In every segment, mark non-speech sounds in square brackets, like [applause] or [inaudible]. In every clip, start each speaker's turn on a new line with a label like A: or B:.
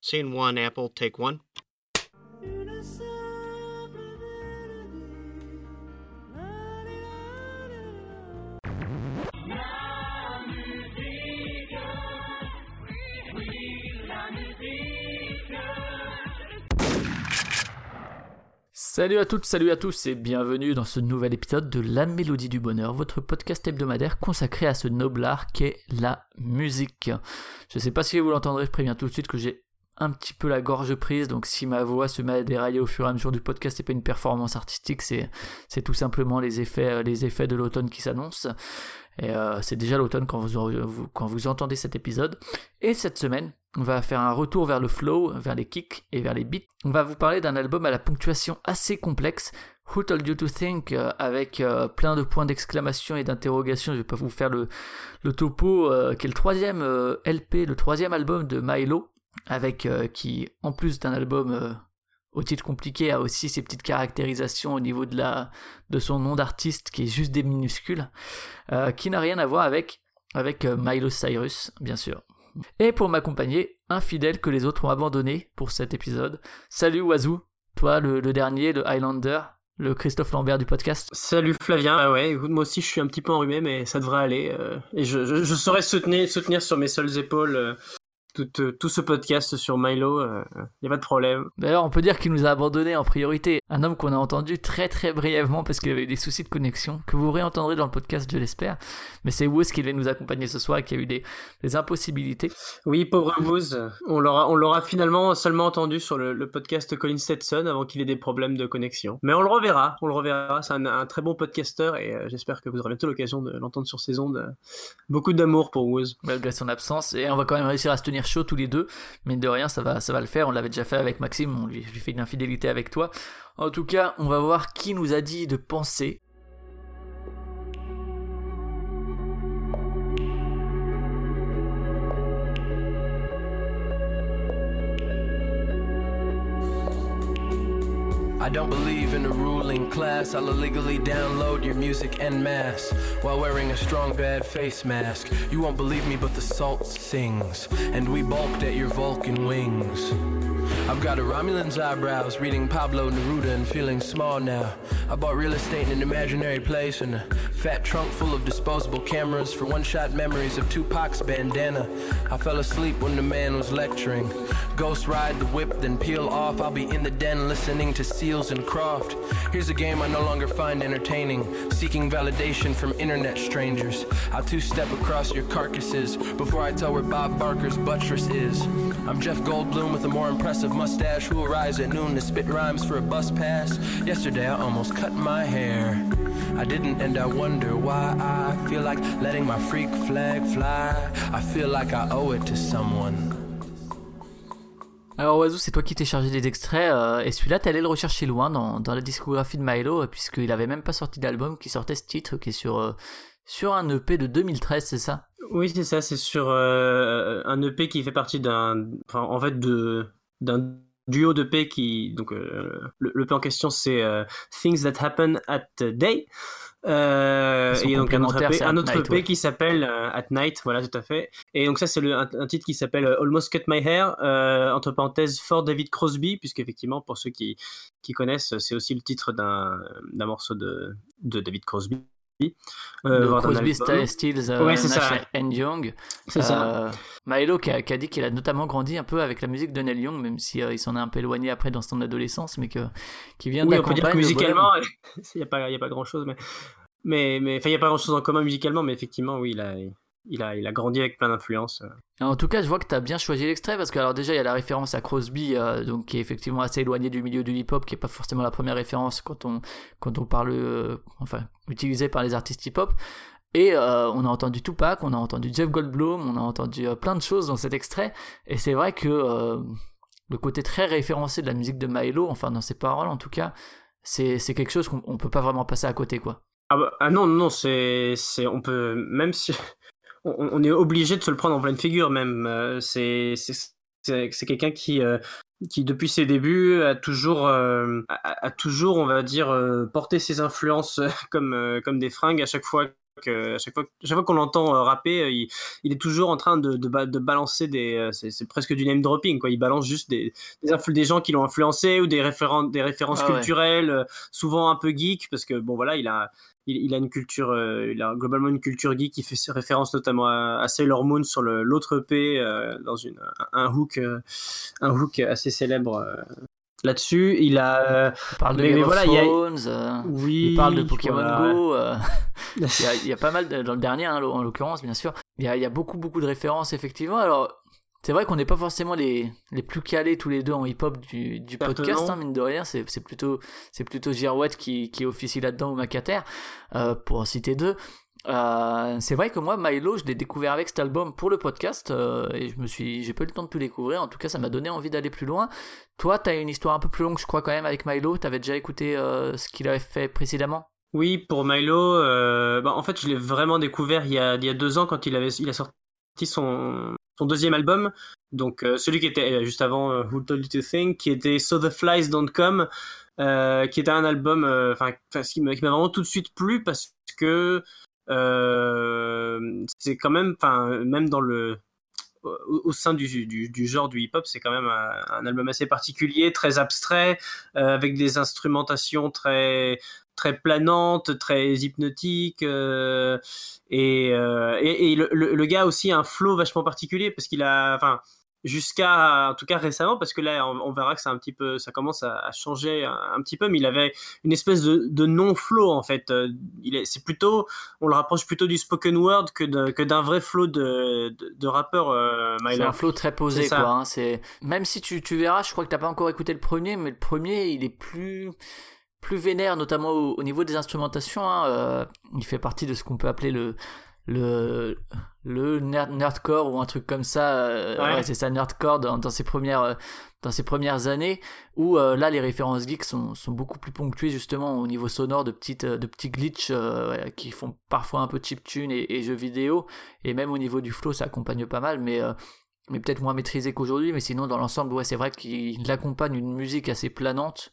A: Scene one, Apple, take one.
B: Salut à toutes, salut à tous et bienvenue dans ce nouvel épisode de La Mélodie du Bonheur, votre podcast hebdomadaire consacré à ce noble art qu'est la musique. Je sais pas si vous l'entendrez, je préviens tout de suite que j'ai un petit peu la gorge prise, donc si ma voix se met à dérailler au fur et à mesure du podcast, c'est pas une performance artistique, c'est, tout simplement les effets, euh, les effets de l'automne qui s'annoncent. Et euh, c'est déjà l'automne quand vous, quand vous entendez cet épisode. Et cette semaine, on va faire un retour vers le flow, vers les kicks et vers les beats. On va vous parler d'un album à la ponctuation assez complexe, Who Told You to Think, euh, avec plein de points d'exclamation et d'interrogation. Je vais pas vous faire le, le topo, qui est le troisième LP, le troisième album de Milo, avec qui, en plus d'un album au titre compliqué, a aussi ses petites caractérisations au niveau de, la, de son nom d'artiste, qui est juste des minuscules, qui n'a rien à voir avec, avec Milo Cyrus, bien sûr. Et pour m'accompagner, un fidèle que les autres ont abandonné pour cet épisode. Salut Wazoo, toi le, dernier, le Highlander, le Christophe Lambert du podcast.
C: Salut Flavien, ah ouais, moi aussi je suis un petit peu enrhumé mais ça devrait aller. Euh, et je, saurais soutenir, soutenir sur mes seules épaules euh, tout, tout, ce podcast sur Milo, il euh, n'y a pas de problème.
B: D'ailleurs, on peut dire qu'il nous a abandonné en priorité. Un homme qu'on a entendu très très brièvement parce qu'il avait eu des soucis de connexion, que vous réentendrez dans le podcast, je l'espère. Mais c'est Woz qui vient nous accompagner ce soir et qui a eu des, des impossibilités.
C: Oui, pauvre Woz. On l'aura, finalement seulement entendu sur le, podcast Colin Stetson avant qu'il ait des problèmes de connexion. Mais on le reverra, on le reverra. C'est un, très bon podcasteur et euh, j'espère que vous aurez bientôt l'occasion de l'entendre sur ses ondes. Beaucoup d'amour pour Woz.
B: Malgré son absence. Et on va quand même réussir à se tenir chaud tous les deux. Mais de rien, ça va, ça va le faire. On l'avait déjà fait avec Maxime. On lui, fait une infidélité avec toi. En tout cas, on va voir qui nous a dit de penser class. I'll illegally download your music en masse while wearing a strong bad face mask. You won't believe me, but the salt sings, and we balked at your Vulcan wings. I've got a Romulan's eyebrows, reading Pablo Neruda and feeling small now. I bought real estate in an imaginary place and a fat trunk full of disposable cameras for one-shot memories of Tupac's bandana. I fell asleep when the man was lecturing. Ghost ride the whip, then peel off. I'll be in the den listening to Seals and Croft. Here's a game I no longer find entertaining, seeking validation from internet strangers. I'll two-step across your carcasses before I tell where Bob Barker's buttress is. I'm Jeff Goldblum with a more impressive mustache who arrives at noon to spit rhymes for a bus pass. Yesterday I almost cut my hair. I didn't and I wonder why I feel like letting my freak flag fly. I feel like I owe it to someone. Alors Oiseau, c'est toi qui t'es chargé des extraits, euh, et celui-là t'es allé le rechercher loin dans, dans la discographie de Milo, euh, puisqu'il avait même pas sorti d'album qui sortait ce titre, qui est sur, euh, sur un EP de 2013, c'est ça?
C: Oui, c'est ça, c'est sur euh, un EP qui fait partie d'un, enfin, en fait, de, d'un duo de P qui donc euh, le, le, P en question c'est euh, Things That Happen at Day. Euh, et donc un autre EP, un autre EP qui s'appelle euh, At Night voilà tout à fait. Et donc ça c'est un, un, titre qui s'appelle Almost Cut My Hair entre parenthèses for David Crosby puisque effectivement pour ceux qui qui connaissent c'est aussi le titre d'un d'un morceau de de David Crosby
B: euh, Crosby, Stills, euh, Nash Young. C'est ça. Euh, Milo qui a, qui a dit qu'il a notamment grandi un peu avec la musique de Neil Young, même si euh, il s'en est un peu éloigné après dans son adolescence, mais que qui vient
C: oui, on peut dire que musicalement, [laughs] il n'y a pas grand chose, mais mais mais il n'y a pas grand chose en commun musicalement, mais effectivement, oui, il a il a, il a grandi avec plein d'influences.
B: En tout cas, je vois que tu as bien choisi l'extrait parce que alors déjà il y a la référence à Crosby, euh, donc qui est effectivement assez éloigné du milieu du hip-hop, qui est pas forcément la première référence quand on quand on parle, euh, enfin utilisé par les artistes hip-hop. Et euh, on a entendu Tupac, on a entendu Jeff Goldblum, on a entendu plein de choses dans cet extrait. Et c'est vrai que le côté très référencé de la musique de Milo, enfin dans ses paroles en tout cas, c'est quelque chose qu'on peut pas vraiment passer à côté quoi.
C: Ah, bah, ah non non c'est on peut même si on, est obligé de se le prendre en pleine figure même. Euh, c'est quelqu'un qui euh, qui depuis ses débuts a toujours euh, a, toujours on va dire porté ses influences [laughs] comme comme des fringues à chaque fois à chaque fois, chaque fois qu'on l'entend rapper, il, il, est toujours en train de, de, de balancer des, c'est presque du name dropping quoi. Il balance juste des des, des gens qui l'ont influencé ou des références des références ah culturelles, souvent un peu geek parce que bon voilà, il a il, a une culture, euh, il a globalement une culture geek qui fait référence notamment à, Sailor Moon sur l'autre EP euh, dans une, un hook, euh, un hook assez célèbre là-dessus. Il a.
B: Il parle de Game of Thrones, oui, il parle de Pokémon Go. [laughs] il, y a, pas mal, dans le dernier hein, en l'occurrence, bien sûr. Il y, a, il y, a, beaucoup, beaucoup de références, effectivement. Alors, c'est vrai qu'on n'est pas forcément les, les plus calés tous les deux en hip-hop du, du podcast, hein, mine de rien. C'est, plutôt, plutôt Girouette qui, qui officie là-dedans ou Macater, euh, pour en citer deux. Euh, c'est vrai que moi, Milo, je l'ai découvert avec cet album pour le podcast euh, et je me suis, j'ai pas eu le temps de tout découvrir. En tout cas, ça m'a donné envie d'aller plus loin. Toi, t'as une histoire un peu plus longue, je crois quand même, avec Milo. T'avais déjà écouté euh, ce qu'il avait fait précédemment?
C: Oui, pour Milo, bah, en fait, je l'ai vraiment découvert il y, a, il y a deux ans quand il avait, il a sorti son, son deuxième album, donc euh, celui qui était euh, juste avant euh, Who Told You to Think, qui était So the Flies Don't Come, qui était un album, enfin, qui m'a vraiment tout de suite plu parce que c'est quand même, enfin, même dans le au, sein du, du, genre du hip-hop, c'est quand même un, album assez particulier, très abstrait, avec des instrumentations très très planante, très hypnotique. Euh, et, euh, et, et le, le, gars aussi a un flow vachement particulier parce qu'il a, enfin, jusqu'à en tout cas récemment parce que là on, verra que ça un petit peu ça commence à, changer un, petit peu mais il avait une espèce de, de non flow en fait. Euh, il est c'est plutôt on le rapproche plutôt du spoken word que que d'un vrai flow de de, de rappeur euh,
B: c'est un flow très posé quoi hein, c'est même si tu, tu verras je crois que t'as pas encore écouté le premier mais le premier il est plus plus vénère, notamment au, niveau des instrumentations. Hein, euh, il fait partie de ce qu'on peut appeler le le le nerdcore ou un truc comme ça. Euh, ouais. c'est ça, nerdcore dans, dans, ses premières euh, dans ses premières années. Où là, les références geeks sont, sont beaucoup plus ponctuées justement au niveau sonore de petites de petits glitches qui font parfois un peu chiptune et, et jeux vidéo. Et même au niveau du flow, ça accompagne pas mal, mais mais peut-être moins maîtrisé qu'aujourd'hui, mais sinon dans l'ensemble, ouais, c'est vrai qu'il accompagne une musique assez planante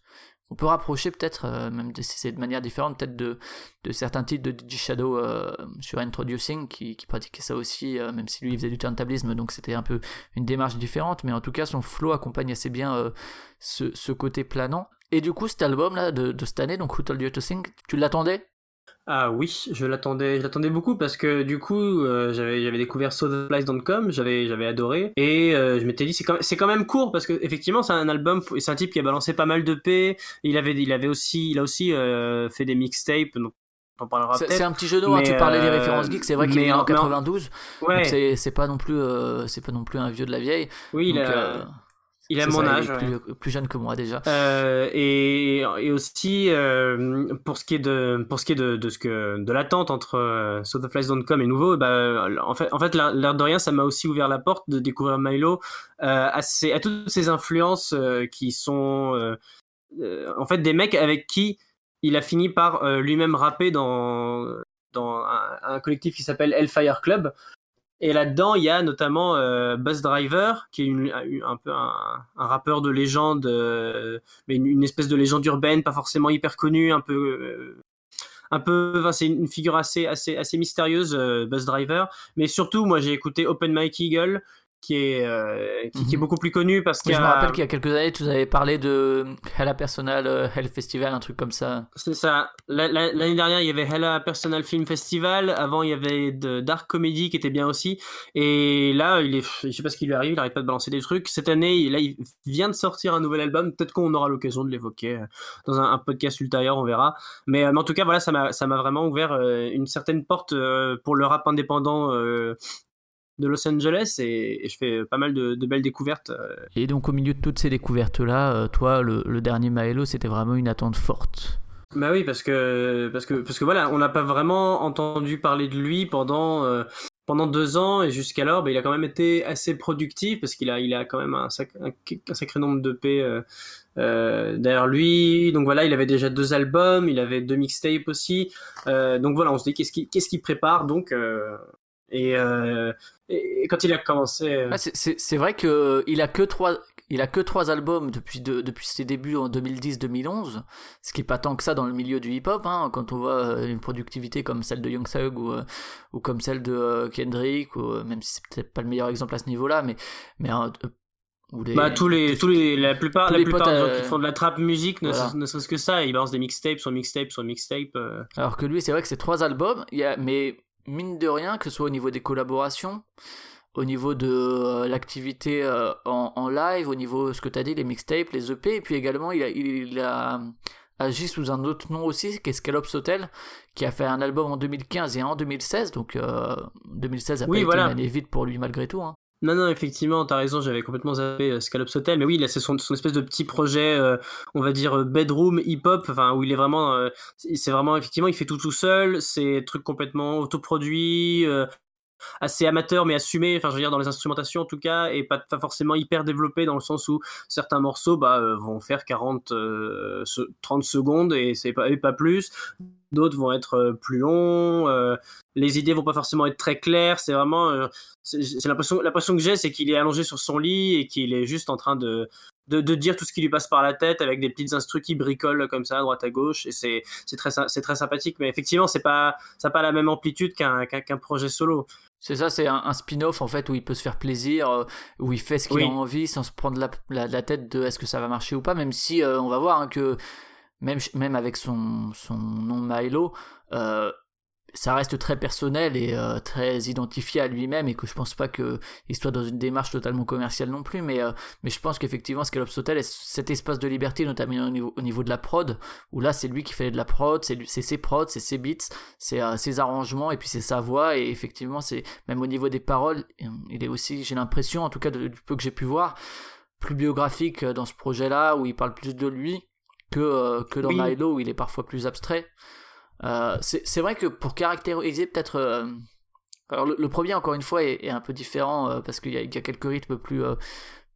B: on peut rapprocher peut-être, euh, même si c'est de manière différente, peut-être de, de certains titres de DJ Shadow euh, sur Introducing qui, qui pratiquait ça aussi, euh, même si lui faisait du turntablisme, donc c'était un peu une démarche différente, mais en tout cas son flow accompagne assez bien ce, côté planant. Et du coup, cet album là de, de cette année, donc Who Told You to Sing, tu l'attendais?
C: Ah oui, je l'attendais, je l'attendais beaucoup parce que du coup, euh, j'avais, j'avais découvert SoTheFlies.com, j'avais, j'avais adoré et euh, je m'étais dit c'est quand, c'est quand même court parce que effectivement c'est un album, c'est un type qui a balancé pas mal de p. Il avait, il avait aussi, il a aussi euh, fait des mixtapes, donc on
B: parlera c'est, c'est un petit jeu hein, tu parlais des références geeks, c'est vrai qu'il est en 92, ouais. c'est, c'est pas non plus, c'est pas non plus un vieux de la vieille.
C: Oui, il a il a mon âge.
B: plus, jeune que moi déjà.
C: Euh, et, et, aussi euh, pour ce qui est de pour ce qui est de, de ce que de l'attente entre euh, SoTheFlies.com et nouveau, bah, en fait en fait l'air de rien ça m'a aussi ouvert la porte de découvrir Milo euh, à, ces, à toutes ces influences euh, qui sont euh, en fait des mecs avec qui il a fini par lui-même rapper dans dans un, un collectif qui s'appelle Hellfire Club et là-dedans, il y a notamment euh, Buzz Driver, qui est un peu un, rappeur de légende, euh, mais une, espèce de légende urbaine, pas forcément hyper connue, un peu, euh, un peu, c'est une figure assez, assez, assez mystérieuse, euh, Buzz Driver. Mais surtout, moi, j'ai écouté Open Mike Eagle, qui est, euh, qui, qui, est mhm. beaucoup plus connu parce que
B: je me rappelle qu'il y a quelques années tu avais parlé de Hella Personal euh, Hell Festival un truc comme ça.
C: C'est ça. L'année dernière il y avait Hella Personal Film Festival. Avant il y avait de Dark Comedy qui était bien aussi. Et là il est je sais pas ce qui lui arrive il arrête pas de balancer des trucs. Cette année là il vient de sortir un nouvel album. Peut-être qu'on aura l'occasion de l'évoquer euh, dans un, un, podcast ultérieur on verra. Mais, mais en tout cas voilà ça m'a ça m'a vraiment ouvert une certaine porte pour le rap indépendant de Los Angeles et, je fais pas mal de, belles découvertes. Euh.
B: Et donc au milieu de toutes ces découvertes-là, euh, toi, le, dernier Maelo, c'était vraiment une attente forte.
C: Bah oui, parce que parce que parce que voilà, on n'a pas vraiment entendu parler de lui pendant euh, pendant deux ans et jusqu'alors, bah, il a quand même été assez productif parce qu'il a il a quand même un, un, sacré nombre de P euh, derrière lui. Donc voilà, il avait déjà deux albums, il avait deux mixtapes aussi. donc voilà, on se dit qu'est-ce qu'il qu'est-ce qu'il prépare donc Et, et, quand il a commencé.
B: c'est vrai qu'il a que trois. Il a que trois albums depuis, depuis ses débuts en 2010-2011, ce qui est pas tant que ça dans le milieu du hip-hop, hein, quand on voit une productivité comme celle de Young Thug ou, ou comme celle de Kendrick, ou, même si c'est peut-être pas le meilleur exemple à ce niveau-là, mais, mais
C: bah, tous les, tous les, la plupart, la plupart des gens qui euh, font de la trap musique ne, serait-ce que ça, ils balancent des mixtapes sur mixtapes sur mixtapes. Euh.
B: Alors que lui, c'est vrai que c'est trois albums, il y a, mais mine de rien, que ce soit au niveau des collaborations, au niveau de euh, l'activité en, en, live, au niveau ce que tu as dit, les mixtapes, les EP, et puis également il a, il, a agi sous un autre nom aussi, qui est Scalops Hotel, qui a fait un album en 2015 et en 2016, donc 2016 a pas été une année vide pour lui malgré tout. Hein.
C: Non, non, effectivement, t'as raison, j'avais complètement zappé euh, Scalops Hotel, mais oui, là, c'est son, espèce de petit projet, euh, on va dire, euh, bedroom hip-hop, enfin, où il est vraiment, c'est vraiment, effectivement, il fait tout tout seul, c'est truc complètement autoproduit, assez amateur mais assumé enfin je veux dire dans les instrumentations en tout cas et pas, pas forcément hyper développé dans le sens où certains morceaux bah, vont faire 40 30 secondes et c'est pas, pas plus d'autres vont être plus longs les idées vont pas forcément être très claires. C'est vraiment, euh, c'est l'impression, l'impression que j'ai, c'est qu'il est allongé sur son lit et qu'il est juste en train de, de, dire tout ce qui lui passe par la tête avec des petites instrus qui bricolent comme ça à droite à gauche et c'est, très, très sympathique. Mais effectivement, c'est pas, ça pas la même amplitude qu'un, qu'un, projet solo.
B: C'est ça, c'est un, spin-off en fait où il peut se faire plaisir, euh, où il fait ce qu'il a envie sans se prendre la, la, tête de est-ce que ça va marcher ou pas, même si euh, on va voir hein, que même, même avec son, son nom Milo, ça reste très personnel et euh, très identifié à lui-même et que je pense pas qu'il soit dans une démarche totalement commerciale non plus mais, euh, mais je pense qu'effectivement Scalops Hotel est cet espace de liberté notamment au niveau, au niveau de la prod où là c'est lui qui fait de la prod c'est ses prods c'est ses beats c'est euh, ses arrangements et puis c'est sa voix et effectivement c'est même au niveau des paroles il est aussi j'ai l'impression en tout cas du peu que j'ai pu voir plus biographique dans ce projet là où il parle plus de lui que, que dans Milo où il est parfois plus abstrait euh, c'est vrai que pour caractériser peut-être... Euh, alors le, premier, encore une fois, est, un peu différent euh, parce qu'il y, a quelques rythmes plus,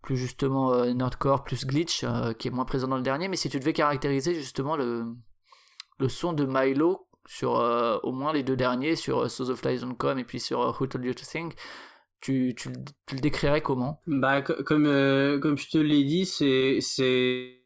B: plus justement nerdcore, plus glitch, qui est moins présent dans le dernier. Mais si tu devais caractériser justement le, son de Milo sur au moins les deux derniers, sur Souls of Lies on Com et puis sur Who Told You to Think, tu, tu, le décrirais comment?
C: Bah comme euh, comme je te l'ai dit, c'est c'est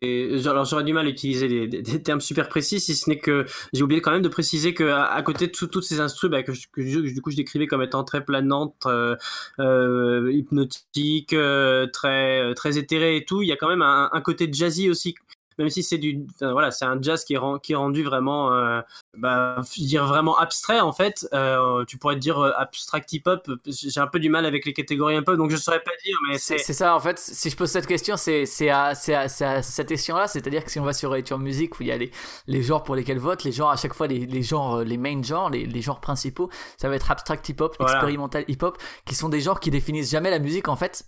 C: alors j'aurais du mal à utiliser des, termes super précis si ce n'est que j'ai oublié quand même de préciser que à, côté de toutes ces instruments bah, que, que, du coup je décrivais comme étant très planantes, euh, euh hypnotiques, euh, très très éthérées et tout, il y a quand même un, un côté jazzy aussi même si c'est du voilà c'est un jazz qui est, qui est rendu vraiment euh, bah, dire vraiment abstrait en fait. Euh, tu pourrais dire euh, abstract hip hop j'ai un peu du mal avec les catégories un peu donc je saurais pas dire mais
B: c'est ça en fait si je pose cette question c'est c'est à, à, cette question là c'est à dire que si on va sur Nature Music où il y a les, les genres pour lesquels vote les genres à chaque fois les, les genres les main genres les, les genres principaux ça va être abstract hip hop expérimental hip hop qui sont des genres qui définissent jamais la musique en fait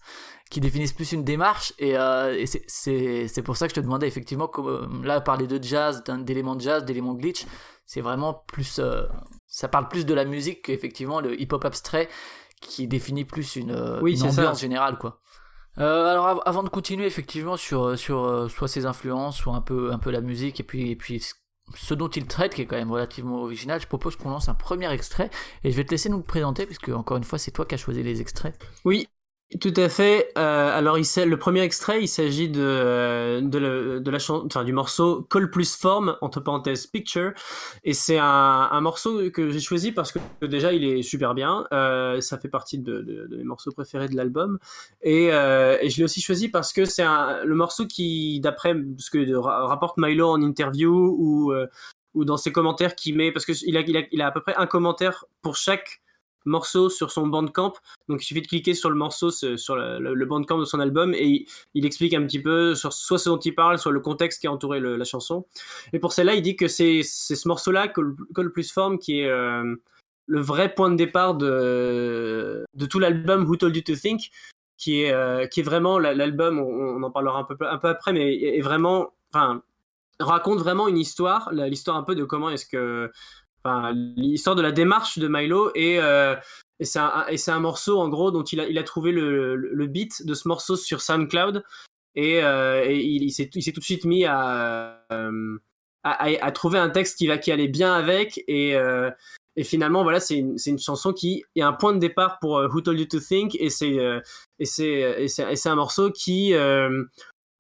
B: qui définissent plus une démarche et, euh, c'est pour ça que je te demandais effectivement euh, là parler de jazz d'éléments de jazz d'éléments glitch c'est vraiment plus euh, ça parle plus de la musique qu'effectivement le hip hop abstrait qui définit plus une, ambiance générale quoi alors avant de continuer effectivement sur sur soit ses influences soit un peu un peu la musique et puis et puis ce dont il traite, qui est quand même relativement original, je propose qu'on lance un premier extrait et je vais te laisser nous le présenter puisque encore une fois c'est toi qui as choisi les extraits.
C: Oui, tout à fait. Euh, alors, il le premier extrait, il s'agit de, de, de la enfin, du morceau Call plus Form, entre parenthèses Picture. Et c'est un, un, morceau que j'ai choisi parce que déjà, il est super bien. Euh, ça fait partie de, de, de, mes morceaux préférés de l'album. Et, euh, et je l'ai aussi choisi parce que c'est le morceau qui, d'après ce que rapporte Milo en interview ou, euh, ou dans ses commentaires qu'il met, parce qu'il a, il a, il a à peu près un commentaire pour chaque morceau sur son bandcamp. Donc il suffit de cliquer sur le morceau, sur le, le bandcamp de son album, et il, explique un petit peu sur soit ce dont il parle, soit le contexte qui a entouré la chanson. Et pour celle-là, il dit que c'est ce morceau-là, Call, Plus Form, qui est euh, le vrai point de départ de, de tout l'album Who Told You to Think, qui est, euh, qui est vraiment l'album, on, en parlera un peu, un peu après, mais est vraiment, enfin, raconte vraiment une histoire, l'histoire un peu de comment est-ce que l'histoire de la démarche de Milo et, euh, et c'est un, morceau en gros dont il a, il a trouvé le, le, beat de ce morceau sur SoundCloud et, euh, et il, s'est tout de suite mis à, euh, à, à, trouver un texte qui, va, qui allait bien avec et, et finalement, voilà, c'est une, une, chanson qui est un point de départ pour Who Told You to Think, et c'est un morceau qui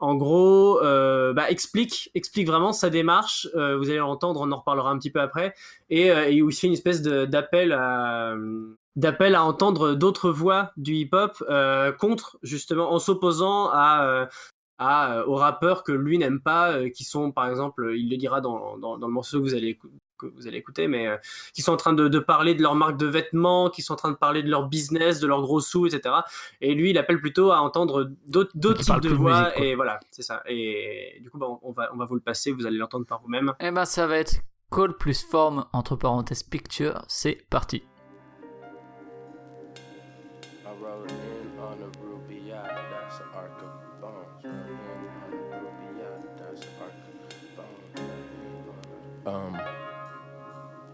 C: en gros, bah, explique, vraiment sa démarche. vous allez l'entendre, on en reparlera un petit peu après, et, et où il fait une espèce d'appel à, entendre d'autres voix du hip-hop euh, contre justement en s'opposant euh, euh, aux rappeurs que lui n'aime pas qui sont par exemple il le dira dans, le morceau que vous allez que vous allez écouter mais qui sont en train de, de, parler de leur marque de vêtements qui sont en train de parler de leur business de leurs gros sous etc et lui il appelle plutôt à entendre d'autres d'autres types de voix et voilà c'est ça. Et du coup bah, on va on va vous le passer vous allez l'entendre par vous-même.
B: Et eh ben ça va être call plus forme entre parenthèses picture. C'est parti.
D: Um,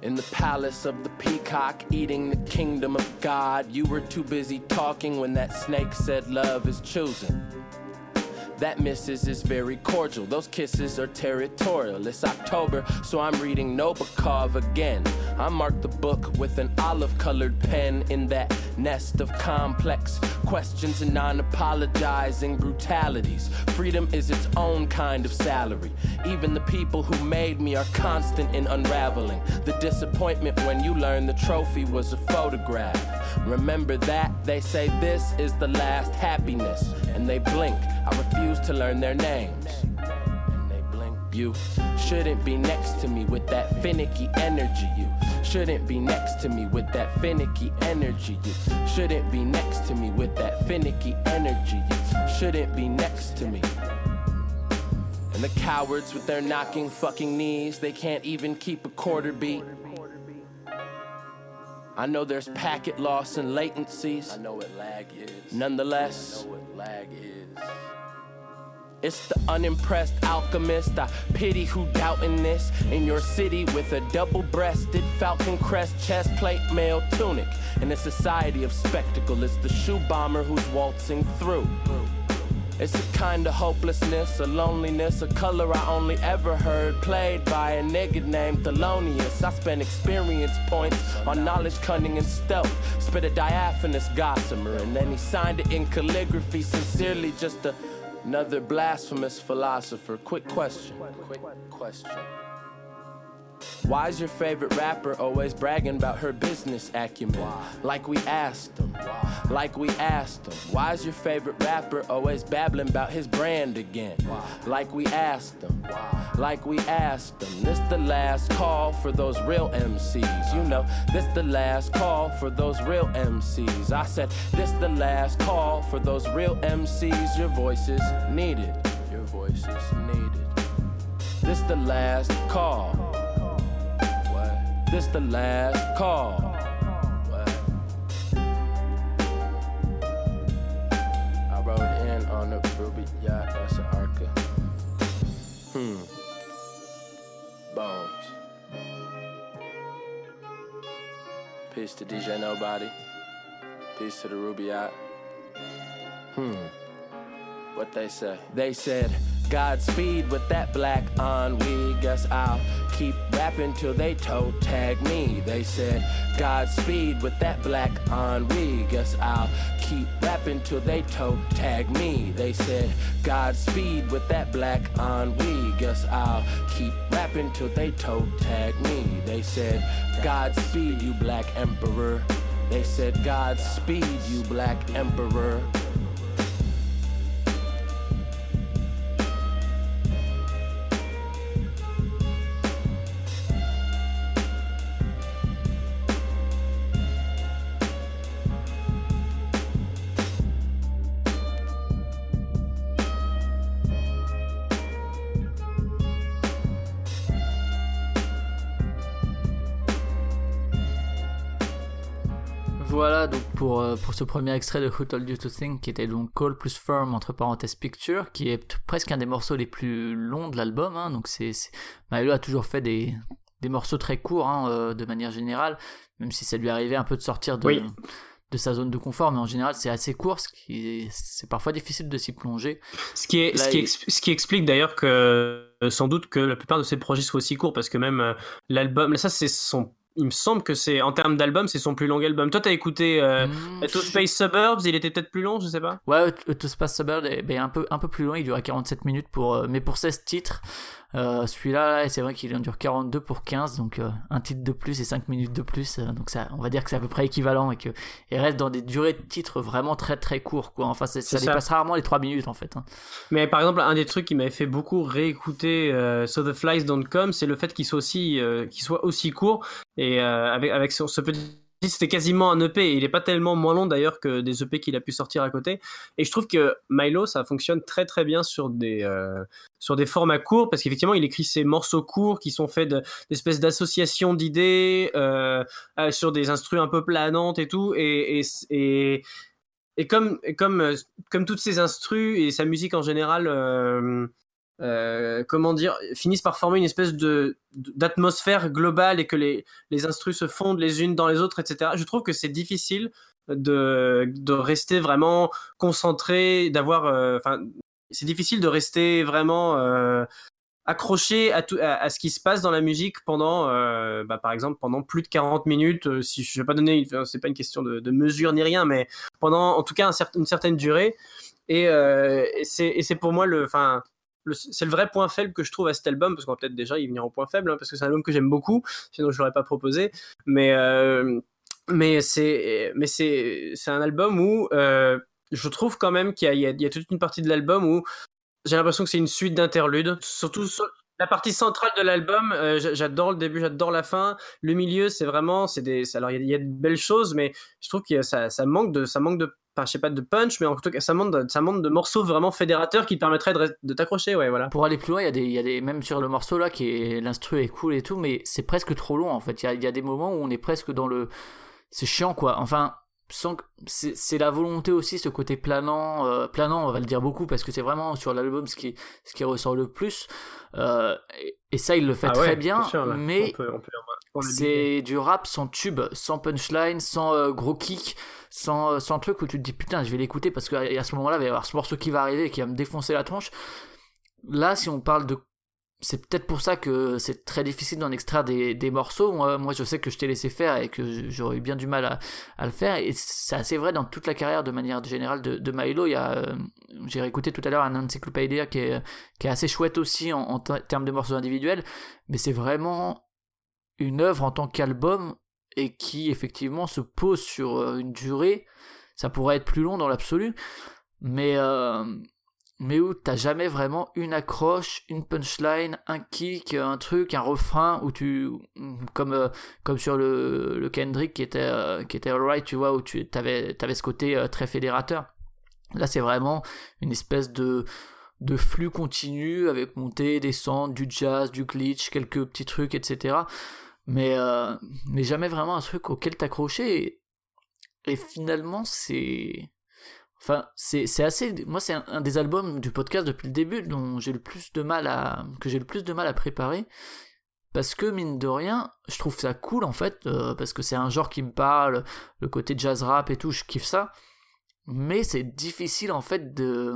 D: in the palace of the peacock, eating the kingdom of God, you were too busy talking when that snake said love is choosing. That missus is very cordial. Those kisses are territorial. It's October, so I'm reading Nabokov again. I marked the book with an olive colored pen in that nest of complex questions and non apologizing brutalities. Freedom is its own kind of salary. Even the people who made me are constant in unraveling. The disappointment when you learn the trophy was a photograph. Remember that? They say this is the last happiness, and they blink. I refuse to learn their names. And they blink. You shouldn't be next to me with that finicky energy. You shouldn't be next to me with that finicky energy. You shouldn't be next to me with that finicky energy. You shouldn't be next to me. And the cowards with their knocking fucking knees, they can't even keep a quarter beat. I know there's packet loss and latencies. I know what lag is. Nonetheless, I know what lag is. It's the unimpressed alchemist. I pity who doubting this. In your city with a double breasted falcon crest, chest plate, male tunic. In a society of spectacle, it's the shoe bomber who's waltzing through. It's a kind of hopelessness, a loneliness, a color I only ever heard played by a nigga named Thelonious. I spent experience points on knowledge, cunning, and stealth. Spit a diaphanous gossamer, and then he signed it in calligraphy, sincerely just a, another blasphemous philosopher. Quick question. Quick question. Why's your favorite rapper always bragging about her business acumen? Like we asked him. Like we asked him. Why's your favorite rapper always babbling about his brand again? Like we asked him. Like we asked him. This the last call for those real MCs. You know, this the last call for those real MCs. I said, this the last call for those real MCs. Your voices needed. Your voices needed. This the last call. This the last call. I rode in on a ruby yacht, that's an Arca. Hmm. Bones. Peace to DJ Nobody. Peace to the Ruby yacht. Hmm. What they say? They said, Godspeed with that black on. We guess I'll keep rapping till they toe tag me. They said, Godspeed with that black on. We guess I'll keep rapping till they toe tag me. They said, Godspeed with that black on. We guess I'll keep rapping till they toe tag me. They said, Godspeed, you black emperor. They said, Godspeed, you black emperor.
B: Euh, pour, ce premier extrait de Who Told You to Think, qui était donc Call plus Firm entre parenthèses Picture, qui est presque un des morceaux les plus longs de l'album. Hein, donc c'est, Maelo a toujours fait des, des morceaux très courts hein, euh, de manière générale, même si ça lui arrivait un peu de sortir de, de sa zone de confort, mais en général c'est assez court, ce qui c'est parfois difficile de s'y plonger.
C: Ce qui, est, ce, qui ce qui explique d'ailleurs que euh, sans doute que la plupart de ses projets soient aussi courts, parce que même l'album, ça c'est son il me semble que c'est en termes d'album, c'est son plus long album. Toi, t'as écouté euh,
B: Mmh,
C: To
B: je-
C: Space Suburbs, il était peut-être plus long, je sais pas.
B: Ouais, To Space Suburb est ben, un, peu, un peu plus long, il durait 47 minutes, pour, euh, mais pour 16 titres. Euh, Celui-là, là, c'est vrai qu'il en dure 42 pour 15, donc euh, un titre de plus et 5 minutes de plus. euh, donc ça, on va dire que c'est à peu près équivalent et que et reste dans des durées de titres vraiment très très courts. Quoi. Enfin, ça dépasse rarement les 3 minutes en fait. hein.
C: Mais par exemple, un des trucs qui m'avait fait beaucoup réécouter euh, So the Flies Don't Come, c'est le fait qu'il soit aussi, euh, qu'il soit aussi court et euh, avec avec ce, ce petit c'était quasiment un EP il est pas tellement moins long d'ailleurs que des EP qu'il a pu sortir à côté. Et je trouve que Milo ça fonctionne très très bien sur des euh, sur des formats courts parce qu'effectivement il écrit ces morceaux courts qui sont faits de- d'espèces d'associations d'idées euh, euh, sur des instrus un peu planantes et tout et, et, et et comme, comme, comme toutes ces instrus et sa musique en général, euh, comment dire, finissent par former une espèce de d'atmosphère globale et que les, les instrus se fondent les unes dans les autres, etc. Je trouve que c'est difficile de, de rester vraiment concentré, d'avoir, euh, enfin, c'est difficile de rester vraiment euh, accroché à, tout, à, ce qui se passe dans la musique pendant, euh, bah, par exemple, pendant plus de 40 minutes. si je vais pas donner, c'est pas une question de, de mesure ni rien, mais pendant, en tout cas, une certaine durée. Et, et c'est pour moi le, enfin, c'est le vrai point faible que je trouve à cet album, parce qu'on va peut-être déjà y venir au point faible, hein, parce que c'est un album que j'aime beaucoup, sinon je l'aurais pas proposé. Mais euh, mais c'est un album où euh, je trouve quand même qu'il y y a- toute une partie de l'album où j'ai l'impression que c'est une suite d'interludes, surtout sur la partie centrale de l'album. euh, j'a- j'adore le début, j'adore la fin. Le milieu, c'est vraiment, c'est des, alors il y, a- de belles choses, mais je trouve que ça, manque de, ça manque de, enfin, je sais pas de punch, mais en tout cas, ça manque de, ça manque de morceaux vraiment fédérateurs qui permettraient de, t'accrocher, ouais, voilà.
B: Pour aller plus loin, il y a des, y a des, même sur le morceau là, qui est l'instru est cool et tout, mais c'est presque trop long en fait. Il y a, y a des moments où on est presque dans le, c'est chiant quoi. Enfin, sans que- c'est la volonté aussi, ce côté planant, euh, planant, on va le dire beaucoup parce que c'est vraiment sur l'album ce qui, ce qui ressort le plus. Euh, et, et ça, il le fait
C: Ah
B: très bien,
C: sûr,
B: mais c'est du rap sans tube, sans punchline, sans euh, gros kick, sans, sans truc où tu te dis putain, je vais l'écouter parce qu'à à ce moment-là, il va y avoir ce morceau qui va arriver et qui va me défoncer la tronche. Là, si on parle de. C'est peut-être pour ça que c'est très difficile d'en extraire des, des morceaux. Moi, moi, je sais que je t'ai laissé faire et que j'aurais eu bien du mal à, à le faire. Et c'est assez vrai dans toute la carrière de manière générale de, de Milo. Il y a, euh, j'ai réécouté tout à l'heure un encyclopédia qui est, qui est assez chouette aussi en, en ter- termes de morceaux individuels. Mais c'est vraiment une œuvre en tant qu'album et qui effectivement se pose sur euh, une durée. Ça pourrait être plus long dans l'absolu, mais euh, mais où t'as jamais vraiment une accroche, une punchline, un kick, un truc, un refrain où tu comme euh, comme sur le, le Kendrick qui était euh, qui était alright, tu vois, où tu avais avais ce côté euh, très fédérateur. Là, c'est vraiment une espèce de de flux continu avec montée, descente, du jazz, du glitch, quelques petits trucs, etc. Mais, mais jamais vraiment un truc auquel t'accrocher. Et finalement, c'est. Enfin, c'est assez. Moi, c'est un, un des albums du podcast depuis le début dont j'ai le plus de mal à. que j'ai le plus de mal à préparer. Parce que, mine de rien, je trouve ça cool en fait. euh, parce que c'est un genre qui me parle, le côté jazz rap et tout, je kiffe ça. Mais c'est difficile en fait de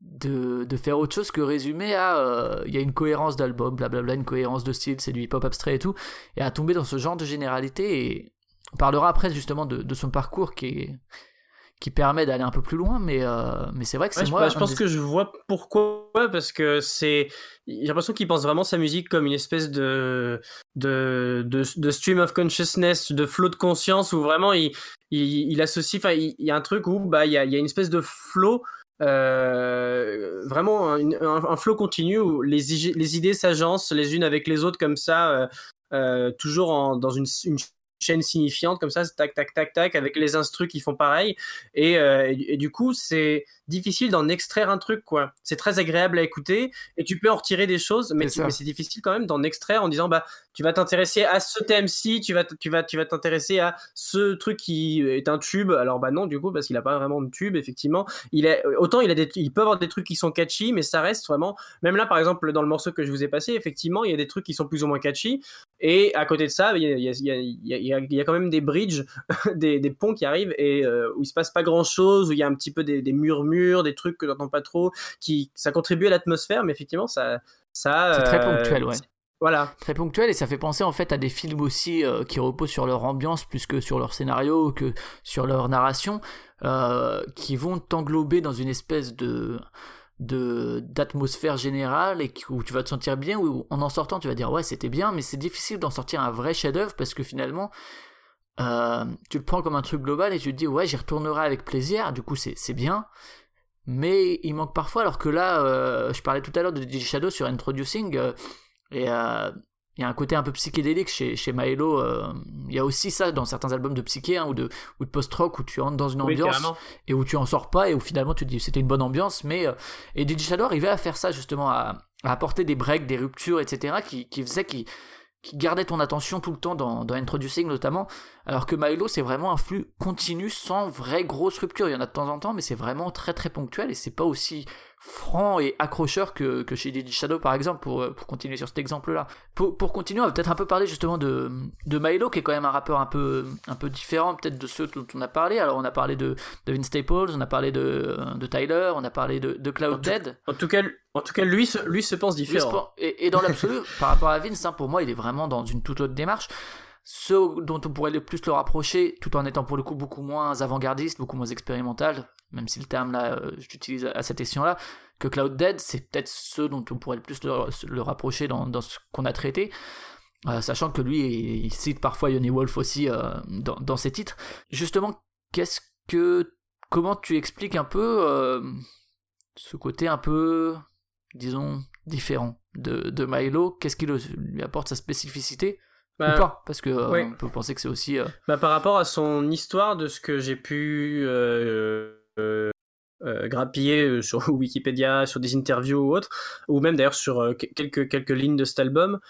B: de, de faire autre chose que résumer à euh, il y a une cohérence d'album, blablabla, une cohérence de style, c'est du hip-hop abstrait et tout, et à tomber dans ce genre de généralité. Et on parlera après justement de, de son parcours qui, est, qui permet d'aller un peu plus loin, mais, euh, mais c'est vrai que c'est
C: Ouais,
B: moi.
C: je pense
B: des-
C: que je vois pourquoi, parce que c'est. J'ai l'impression qu'il pense vraiment sa musique comme une espèce de, de, de, de stream of consciousness, de flow de conscience, où vraiment il, il, il associe. Enfin, il, il y a un truc où bah, il, y a, il y a une espèce de flow. euh, vraiment un, un, un flow continu où les, les idées s'agencent les unes avec les autres comme ça, euh, euh, toujours en, dans une, une chaîne signifiante comme ça, tac tac tac tac, avec les instrus qui font pareil. Et, euh, et, du- et du coup, c'est difficile d'en extraire un truc, quoi. C'est très agréable à écouter et tu peux en retirer des choses, mais
B: C'est
C: difficile quand même d'en extraire en disant, bah, tu vas t'intéresser à ce thème-ci, tu vas, tu vas, tu vas t'intéresser à ce truc qui est un tube. Alors, bah non, du coup, parce qu'il a pas vraiment de tube, effectivement. Il est, autant il a des, il peut avoir des trucs qui sont catchy, mais ça reste vraiment, même là, par exemple, dans le morceau que je vous ai passé, effectivement, il y a des trucs qui sont plus ou moins catchy. Et à côté de ça, il y a, il y a- il y a- il y a- il y a- il y a quand même des bridges, [laughs] des, des ponts qui arrivent et euh, où il se passe pas grand chose, où il y a un petit peu des, des murmures, des trucs que t'entends pas trop, qui ça contribue à l'atmosphère, mais effectivement ça ça
B: C'est très
C: euh,
B: ponctuel, ouais.
C: Voilà.
B: Très ponctuel et ça fait penser en fait à des films aussi euh, qui reposent sur leur ambiance plus que sur leur scénario que sur leur narration, euh, qui vont t'englober dans une espèce de de d'atmosphère générale et où tu vas te sentir bien où en en sortant tu vas dire ouais c'était bien mais c'est difficile d'en sortir un vrai chef-d'œuvre parce que finalement euh, tu le prends comme un truc global et tu te dis ouais j'y retournerai avec plaisir du coup c'est bien mais il manque parfois alors que là euh, je parlais tout à l'heure de DJ Shadow sur Introducing euh, et il y a un côté un peu psychédélique chez, chez Maelo. Il y a aussi ça dans certains albums de psyché hein, ou de, ou de post-rock où tu entres dans une ambiance et où tu en sors pas et où finalement tu te dis c'était une bonne ambiance. Mais, et DJ Shadow arrivait à faire ça justement, à, à apporter des breaks, des ruptures, etc. qui, qui faisaient qu'il qui gardait ton attention tout le temps dans, dans Introducing notamment, alors que Milo c'est vraiment un flux continu sans vraie grosse rupture. Il y en a de temps en temps, mais c'est vraiment très très ponctuel et c'est pas aussi franc et accrocheur que, que chez DJ Shadow par exemple, pour, pour continuer sur cet exemple-là. Pour, pour continuer, on va peut-être un peu parler justement de, de Milo, qui est quand même un rappeur un peu, un peu différent peut-être de ceux dont on a parlé. Alors on a parlé de, de Vince Staples, on a parlé de, de Tyler, on a parlé de, de Cloud
C: En tout-
B: Dead.
C: En tout cas, en tout cas lui, se- lui se pense différent.
B: et dans l'absolu, [laughs] par rapport à Vince, hein, pour moi, il est vraiment dans une toute autre démarche. Ceux dont on pourrait le plus le rapprocher, tout en étant pour le coup beaucoup moins avant-gardiste, beaucoup moins expérimental, même si le terme là, euh, je l'utilise à cette question-là, que Cloud Dead, c'est peut-être ceux dont on pourrait le plus le, le rapprocher dans, ce qu'on a traité. Euh, sachant que lui, il cite parfois Yoni Wolf aussi euh, dans, ses titres. Justement, qu'est-ce que. Comment tu expliques un peu euh, ce côté un peu, disons, différent de, Milo? Qu'est-ce qui lui apporte sa spécificité?
C: Bah,
B: Ou pas Parce que euh,
C: ouais.
B: on peut penser que c'est aussi. euh,
C: Bah, par rapport à son histoire, de ce que j'ai pu euh, euh, grappiller sur [laughs] Wikipédia, sur des interviews ou autres, ou même d'ailleurs sur que- quelques, quelques lignes de cet album,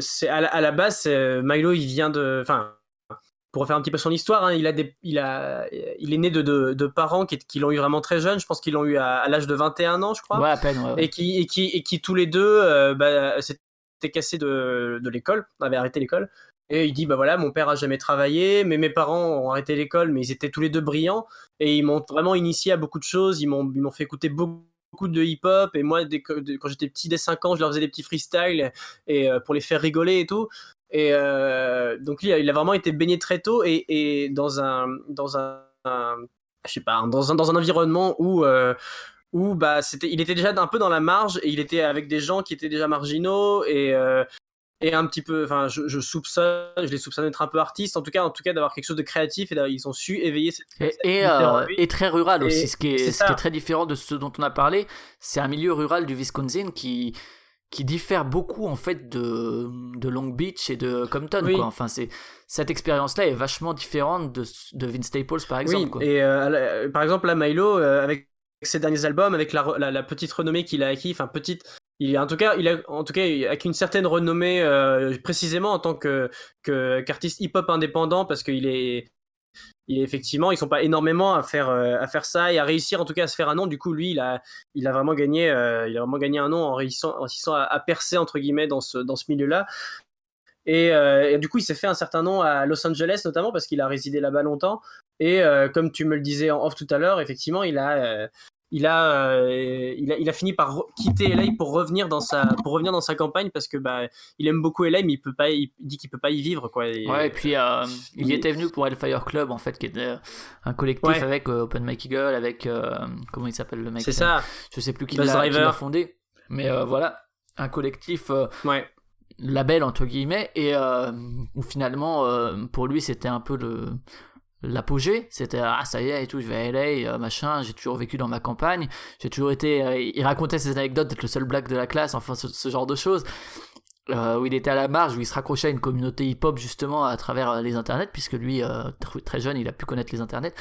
C: c'est à, la- à la base, Milo, il vient de. Enfin, pour refaire un petit peu son histoire, hein, il, a des, il, a, il est né de, de, de parents qui, qui l'ont eu vraiment très jeune. Je pense qu'ils l'ont eu à, à l'âge de 21 ans, je crois
B: Ouais, à peine. ouais, ouais.
C: et qui, et qui, et qui tous les deux euh, bah, cassés de, de l'école, avaient arrêté l'école. Et il dit bah voilà, mon père a jamais travaillé, mais mes parents ont arrêté l'école, mais ils étaient tous les deux brillants et ils m'ont vraiment initié à beaucoup de choses. Ils m'ont ils m'ont fait écouter beaucoup de hip-hop et moi quand j'étais petit dès 5 ans je leur faisais des petits freestyles et euh, pour les faire rigoler et tout et euh, donc il a vraiment été baigné très tôt et, et dans un dans un, un- je sais pas dans un dans un environnement où euh, où bah c'était il était déjà un peu dans la marge et il était avec des gens qui étaient déjà marginaux et euh, et un petit peu enfin je, je soupçonne je les soupçonne d'être un peu artistes en tout cas en tout cas d'avoir quelque chose de créatif et ils ont su éveiller cette,
B: Et, euh, et très rural
C: Et
B: aussi, ce qui, est,
C: c'est
B: ce qui
C: ça.
B: est très différent de ce dont on a parlé. C'est un milieu rural du Wisconsin qui, qui diffère beaucoup en fait de, de Long Beach et de Compton.
C: Oui.
B: Quoi. Enfin, c'est, cette expérience-là est vachement différente de, de Vince Staples par exemple.
C: Oui,
B: quoi.
C: et euh, par exemple, là, Milo, euh, avec ses derniers albums, avec la, petite renommée qu'il a acquis, enfin, petite, il est en tout cas, il a en tout cas a acquis une certaine renommée euh, précisément en tant que qu'artiste hip-hop indépendant parce qu'il est il est effectivement ils sont pas énormément à faire euh, à faire ça et à réussir en tout cas à se faire un nom. Du coup lui il a il a vraiment gagné euh, il a vraiment gagné un nom en réussissant à, percer entre guillemets dans ce dans ce milieu là et, du coup il s'est fait un certain nom à Los Angeles notamment parce qu'il a résidé là-bas longtemps. Et comme tu me le disais en off tout à l'heure, effectivement, il a, il a, euh, il a, il a fini par quitter LA pour revenir dans sa, pour revenir dans sa campagne parce que bah, il aime beaucoup LA, mais il peut pas, il dit qu'il peut pas y vivre quoi. Et-
B: Ouais, et puis euh, il était venu pour Hellfire Club en fait, qui était euh, un collectif
C: Ouais.
B: avec euh, Open Mike Eagle, avec comment il s'appelle le mec
C: c'est ça.
B: Je sais plus qui l'a, fondé, mais voilà, un collectif
C: Ouais.
B: label entre guillemets et où finalement pour lui c'était un peu le l'apogée c'était ah ça y est et tout je vais à LA euh, machin j'ai toujours vécu dans ma campagne j'ai toujours été euh, il racontait ses anecdotes d'être le seul black de la classe enfin ce, genre de choses euh, où il était à la marge où il se raccrochait à une communauté hip hop justement à travers les internets puisque lui tr- très jeune il a pu connaître les internets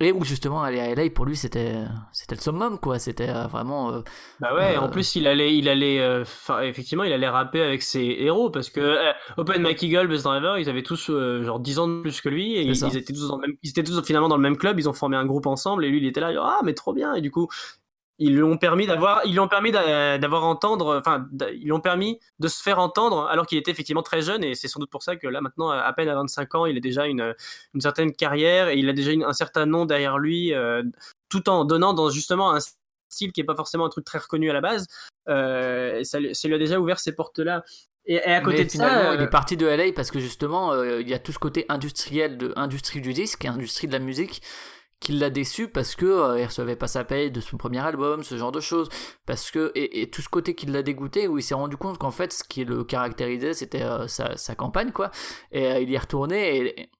B: et où justement aller à LA pour lui c'était c'était le summum quoi c'était euh, vraiment euh,
C: Bah ouais.
B: Euh,
C: En plus, il allait, il allait, euh, effectivement, il allait rapper avec ses héros parce que Open Mike Eagle, Buzz Driver, ils avaient tous genre 10 ans de plus que lui et ils, étaient tous dans le même, ils étaient tous finalement dans le même club. Ils ont formé un groupe ensemble et lui, il était là, ah mais trop bien. Et du coup, ils lui ont permis d'avoir, ils lui ont permis d'a- d'avoir entendre, enfin, ils lui ont permis de se faire entendre alors qu'il était effectivement très jeune et c'est sans doute pour ça que là maintenant, à peine à 25 ans, il a déjà une, une certaine carrière et il a déjà une- un certain nom derrière lui, euh, tout en donnant dans justement un style qui est pas forcément un truc très reconnu à la base. Euh, ça, lui- ça lui a déjà ouvert ces portes-là. Et, à côté
B: Mais
C: de ça,
B: il
C: euh,
B: est parti de LA parce que justement, euh, il y a tout ce côté industriel de industrie du disque, industrie de la musique, qui l'a déçu parce que euh, il recevait pas sa paye de son premier album, ce genre de choses. Parce que et, tout ce côté qui l'a dégoûté, où il s'est rendu compte qu'en fait, ce qui le caractérisait, c'était euh, sa, campagne, quoi. Et euh, il y est retourné. Et,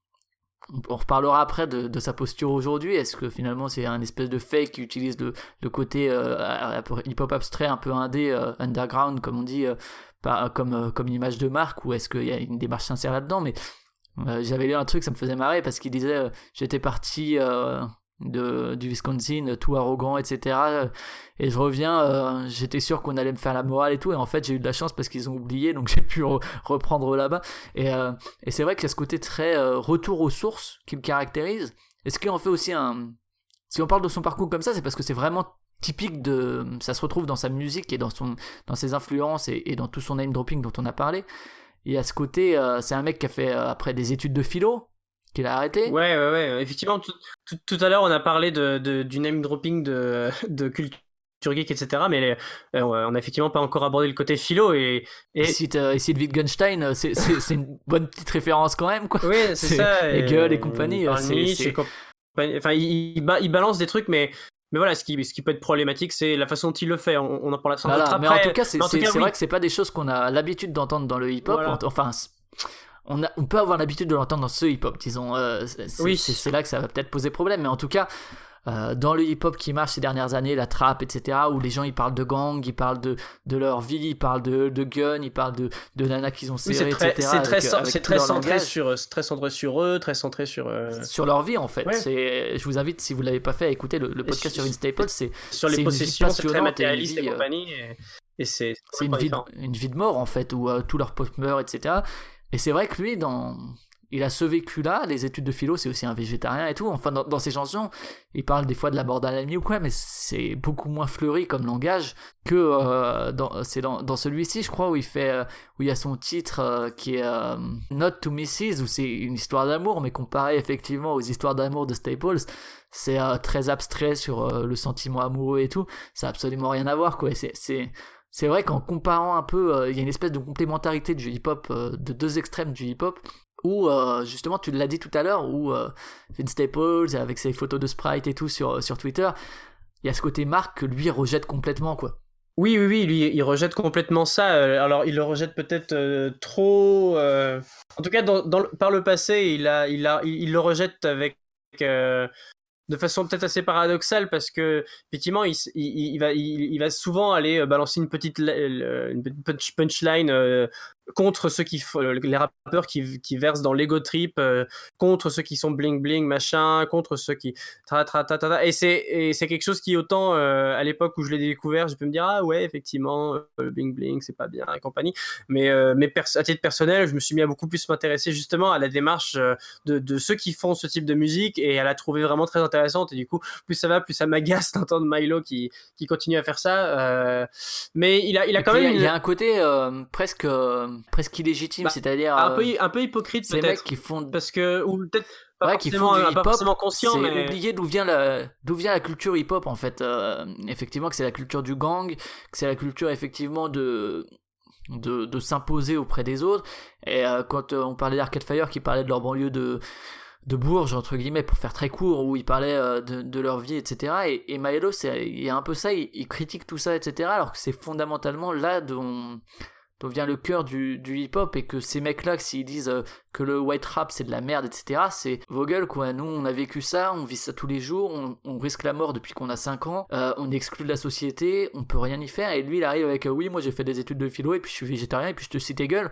B: on- reparlera après de, sa posture aujourd'hui. Est-ce que finalement c'est un espèce de fake qui utilise le, côté euh, hip-hop abstrait, un peu indé, euh, underground, comme on dit, pas- comme, comme une image de marque, ou est-ce qu'il y a une démarche sincère là-dedans? Mais euh, j'avais lu un truc, ça me faisait marrer parce qu'il disait euh, j'étais parti euh, de, du Wisconsin, tout arrogant, etc. Et je reviens, j'étais sûr qu'on allait me faire la morale et tout. Et en fait, j'ai eu de la chance parce qu'ils ont oublié, donc [laughs] j'ai pu re- reprendre là-bas. Et, et c'est vrai qu'il y a ce côté très retour aux sources qui le caractérise. Et ce qui en fait aussi un. Si on parle de son parcours comme ça, c'est parce que c'est vraiment typique de. Ça se retrouve dans sa musique et dans, son, dans ses influences et, et dans tout son name dropping dont on a parlé. Y a ce côté. euh, c'est un mec qui a fait euh, après des études de philo, qu'il a arrêté.
C: Ouais, ouais, ouais. Effectivement, tout, tout, tout à l'heure, on a parlé de, de- du name dropping de, de culture geek, etc. Mais euh, on n'a effectivement pas encore abordé le côté philo. Et, et...
B: Et cite, Wittgenstein, c'est- une bonne petite référence quand même, quoi.
C: Oui, c'est ça.
B: et Goebbels et compagnie, c'est-
C: et. Enfin, il, il balance des trucs, mais, mais voilà, ce qui, ce qui peut être problématique, c'est la façon dont il le fait. On, on en parlera sans
B: Voilà, mais
C: après.
B: en tout cas, c'est
C: oui.
B: vrai que c'est pas des choses qu'on a l'habitude d'entendre dans le hip-hop.
C: Voilà.
B: Enfin, on, a- on peut avoir l'habitude de l'entendre dans ce hip-hop, disons. euh, c'est
C: Oui.
B: là que ça va peut-être poser problème, mais en tout cas. Euh, dans le hip-hop qui marche ces dernières années, la trap, etc., où les gens ils parlent de gang, ils parlent de, de leur vie, ils parlent de, de gun, ils parlent de, de nanas qu'ils ont
C: Oui, très,
B: etc.
C: c'est très,
B: avec,
C: très centré sur, euh, c'est très centré sur eux, très centré sur, euh,
B: sur leur vie en fait.
C: Ouais.
B: Je vous invite si vous l'avez pas fait à écouter le, le podcast
C: sur-
B: sur Instaple. C'est,
C: sur les
B: vie
C: possessions, c'est très matérialiste et,
B: vie, euh,
C: compagnie. Et, et c'est
B: une vie, de,
C: différent.
B: une vie de mort en fait où euh, tous leurs potes meurent, etc. Et c'est vrai que lui, dans, il a ce vécu-là. Les études de philo, c'est aussi un végétarien et tout. Enfin, dans, ces chansons, il parle des fois de la mort d'un ami ou quoi, mais c'est beaucoup moins fleuri comme langage que euh, dans, c'est dans, dans celui-ci, je crois, où il fait, euh, où il y a son titre euh, qui est Not to Mrs. où c'est une histoire d'amour, mais comparé effectivement aux histoires d'amour de Staples, c'est très abstrait sur le sentiment amoureux et tout. Ça a absolument rien à voir, quoi. C'est, c'est, c'est vrai qu'en comparant un peu, il y a une espèce de complémentarité du hip-hop, de deux extrêmes du hip-hop, où euh, justement, tu l'as dit tout à l'heure, où euh, Vince Staples, avec ses photos de sprite et tout sur, sur Twitter, il y a ce côté marque que lui rejette complètement, quoi.
C: Oui, oui, oui, lui, il rejette complètement ça. Euh, Alors, il le rejette peut-être euh, trop. euh, En tout cas, dans, dans par le passé, il, a, il, a, il, le rejette avec. euh, De façon peut-être assez paradoxale parce que effectivement il, il, va, il, va souvent aller euh, balancer une petite, euh, une petite punch- punchline euh, contre ceux qui euh, les rappeurs qui, qui versent dans l'ego trip euh, contre ceux qui sont bling bling machin contre ceux qui tra, tra, ta, ta, ta. et c'est et c'est quelque chose qui autant euh, à l'époque où je l'ai découvert je peux me dire ah ouais effectivement euh, le bling bling c'est pas bien et compagnie. Mais mais à titre personnel je me suis mis à beaucoup plus m'intéresser justement à la démarche de, de ceux qui font ce type de musique et à la trouver vraiment très intéressante. Et du coup plus ça va plus ça m'agace d'entendre Milo qui qui continue à faire ça mais il a il a
B: Et
C: quand même
B: il y a- y un côté presque, presque illégitime,
C: Bah,
B: c'est-à-dire
C: un
B: euh,
C: peu un peu hypocrite
B: ces mecs
C: peut-être
B: qui font
C: parce que ou peut-être pas
B: Ouais, qui
C: forcément,
B: font du
C: pas
B: hip-hop,
C: forcément conscient mais
B: oublier d'où vient la d'où vient la culture hip-hop en fait. Euh, effectivement, que c'est la culture du gang, que c'est la culture effectivement de de, de s'imposer auprès des autres. Et euh, quand euh, on parlait d'Arcade Fire, qui parlait de leur banlieue de de Bourges entre guillemets pour faire très court où ils parlaient euh, de, de leur vie etc et, et Maelo c'est il y a un peu ça il, il critique tout ça etc alors que c'est fondamentalement là dont dont vient le cœur du, du hip-hop et que ces mecs-là, s'ils disent euh, que le white rap c'est de la merde, etc., c'est vos gueules quoi. Nous, on a vécu ça, on vit ça tous les jours, on, on risque la mort depuis qu'on a 5 ans, euh, on est exclu de la société, on peut rien y faire. Et lui, il arrive avec euh, oui, moi j'ai fait des études de philo et puis je suis végétarien et puis je te cite tes gueules.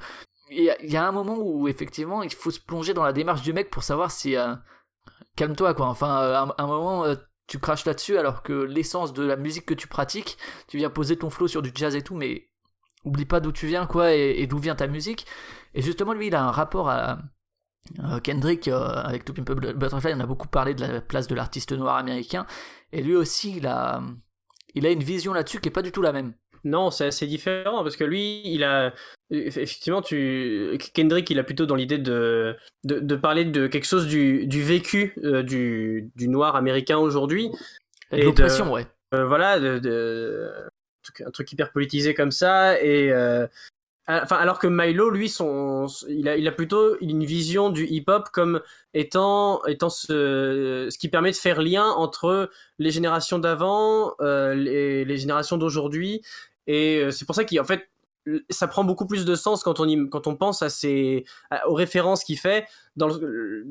B: Il y, y a un moment où effectivement il faut se plonger dans la démarche du mec pour savoir si. Calme-toi quoi. Enfin, un, moment. tu craches là-dessus alors que l'essence de la musique que tu pratiques, tu viens poser ton flow sur du jazz et tout, mais oublie pas d'où tu viens quoi et, et d'où vient ta musique. Et justement lui il a un rapport à euh, Kendrick euh, avec To Pimp a Butterfly. On a beaucoup parlé de la place de l'artiste noir américain. Et lui aussi il a il a une vision là-dessus qui est pas du tout la même.
C: Non, c'est assez différent parce que lui, il a effectivement, tu Kendrick, il a plutôt dans l'idée de, de, de parler de quelque chose du, du vécu euh, du, du noir américain aujourd'hui. Et de-
B: l'oppression ouais.
C: voilà, de, un truc hyper politisé comme ça et Enfin, alors que Milo, lui, son, il a, il a plutôt une vision du hip-hop comme étant, étant ce, ce qui permet de faire lien entre les générations d'avant, euh, les, générations d'aujourd'hui, et euh, c'est pour ça qu'en fait, ça prend beaucoup plus de sens quand on, quand on pense à ces, aux références qu'il fait, euh,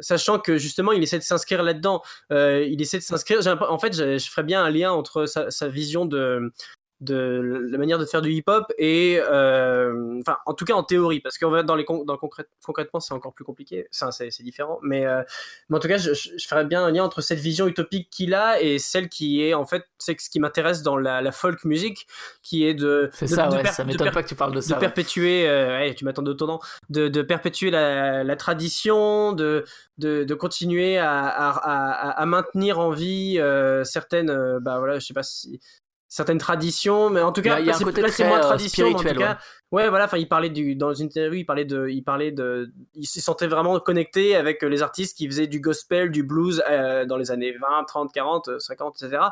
C: sachant que justement il essaie de s'inscrire là-dedans. Euh, il essaie de s'inscrire. En fait, je, je, ferais bien un lien entre sa vision de, de la manière de faire du hip-hop et euh, enfin en tout cas en théorie parce qu'on va dans les dans concrètement c'est encore plus compliqué. Ça c'est différent mais, euh, mais en tout cas je, je, ferais bien un lien entre cette vision utopique qu'il a et celle qui est en fait c'est ce qui m'intéresse dans la, la, folk music qui est de
B: c'est ça ouais, ça m'étonne pas que tu parles de ça
C: de perpétuer euh, ouais, tu m'attends de tournant de, de perpétuer la, la tradition de, de, de continuer à, à, à, à, maintenir en vie euh, certaines euh, bah voilà je sais pas si certaines traditions, mais en tout cas,
B: il y a un côté très moins euh, tradition, en tout cas,
C: ouais. voilà, enfin, il parlait du, dans une interview, il parlait de, il parlait de, il se sentait vraiment connecté avec les artistes qui faisaient du gospel, du blues euh, dans les années 20, 30, 40, 50, etc.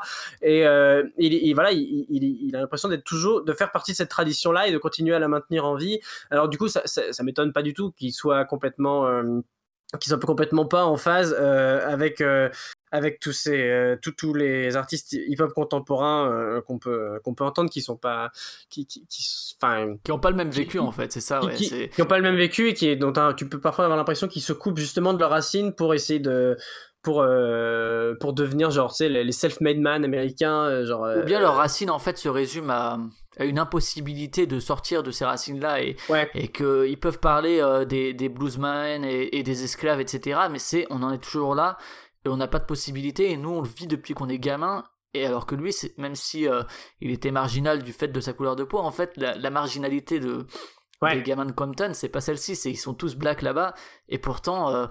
C: Et, euh, il, voilà, il, il, a l'impression d'être toujours, de faire partie de cette tradition-là et de continuer à la maintenir en vie. Alors du coup, ça, ça, ça m'étonne pas du tout qu'il soit complètement euh, qui sont complètement pas en phase euh, avec euh, avec tous ces euh, tous les artistes hip-hop contemporains qu'on peut qu'on peut entendre qui sont pas qui qui
B: enfin qui, ont pas le même vécu en fait c'est ça
C: ouais, qui, qui, ont pas le même vécu et qui dont tu peux parfois avoir l'impression qu'ils se coupent justement de leurs racines pour essayer de pour pour devenir genre tu sais les self-made man américains genre
B: ou bien leurs racines en fait se résument à une impossibilité de sortir de ces racines-là et, et qu'ils peuvent parler euh, des, des bluesmen et, des esclaves, etc. Mais c'est, on en est toujours là et on n'a pas de possibilité et nous on le vit depuis qu'on est gamin. Et alors que lui, même si euh, il était marginal du fait de sa couleur de peau, en fait, la, marginalité de, des gamins de Compton, c'est pas celle-ci, c'est ils sont tous blacks là-bas et pourtant euh,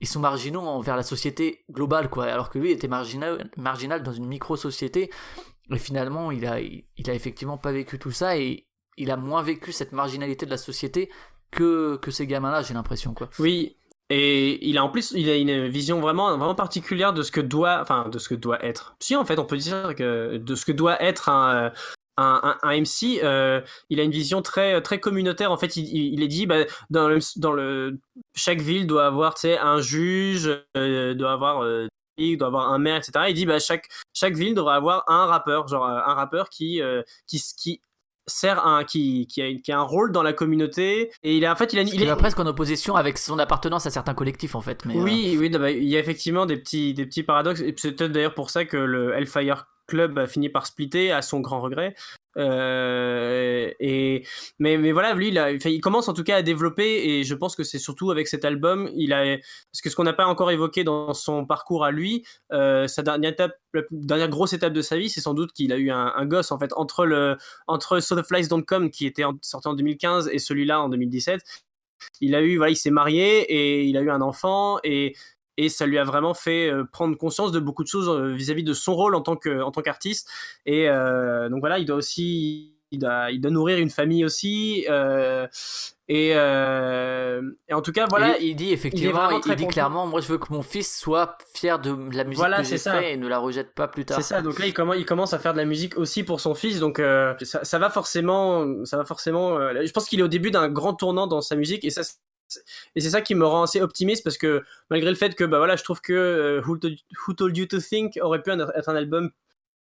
B: ils sont marginaux envers la société globale, quoi. Alors que lui était marginal, marginal dans une micro-société et finalement, il a, il a effectivement pas vécu tout ça et il a moins vécu cette marginalité de la société que, que ces gamins-là, j'ai l'impression, quoi.
C: Oui. Et il a en plus, il a une vision vraiment, vraiment particulière de ce que doit, enfin, de ce que doit être. Si, en fait, on peut dire que de ce que doit être un, un, un, MC, euh, il a une vision très très communautaire. En fait, il, il est dit, bah, dans le, dans le chaque ville doit avoir, tu sais, un juge, euh, doit avoir euh, doit avoir un maire, etc. Il dit bah chaque chaque ville devrait avoir un rappeur, genre euh, un rappeur qui euh, qui qui sert un qui qui a, qui a un rôle dans la communauté et il est en fait il a
B: il est presque en opposition avec son appartenance à certains collectifs en fait mais
C: oui euh, oui bah, il y a effectivement des petits des petits paradoxes et c'est peut-être d'ailleurs pour ça que le Hellfire Club a fini par splitter à son grand regret euh, et mais mais voilà, lui, il, commence en tout cas à développer et je pense que c'est surtout avec cet album, il a parce que ce qu'on n'a pas encore évoqué dans son parcours à lui, euh, sa dernière étape, dernière grosse étape de sa vie, c'est sans doute qu'il a eu un, gosse en fait entre le entre So Flies Don't Come qui était sorti en 2015 et celui-là en 2017. Il a eu, voilà, il s'est marié et il a eu un enfant et et ça lui a vraiment fait euh, prendre conscience de beaucoup de choses euh, vis-à-vis de son rôle en tant que en tant qu'artiste. Et euh, donc voilà il doit aussi il doit, il doit nourrir une famille aussi euh, et, euh, et, en tout cas voilà
B: il, dit effectivement il, dit clairement moi je veux que mon fils soit fier de la musique voilà, que j'ai fait et ne la rejette pas plus tard.
C: C'est ça donc là il commence, il commence à faire de la musique aussi pour son fils donc ça, ça, va forcément ça va forcement je pense qu'il est au début d'un grand tournant dans sa musique et ça et c'est ça qui me rend assez optimiste parce que malgré le fait que bah voilà je trouve que euh, Who, Told You to Think aurait pu être un album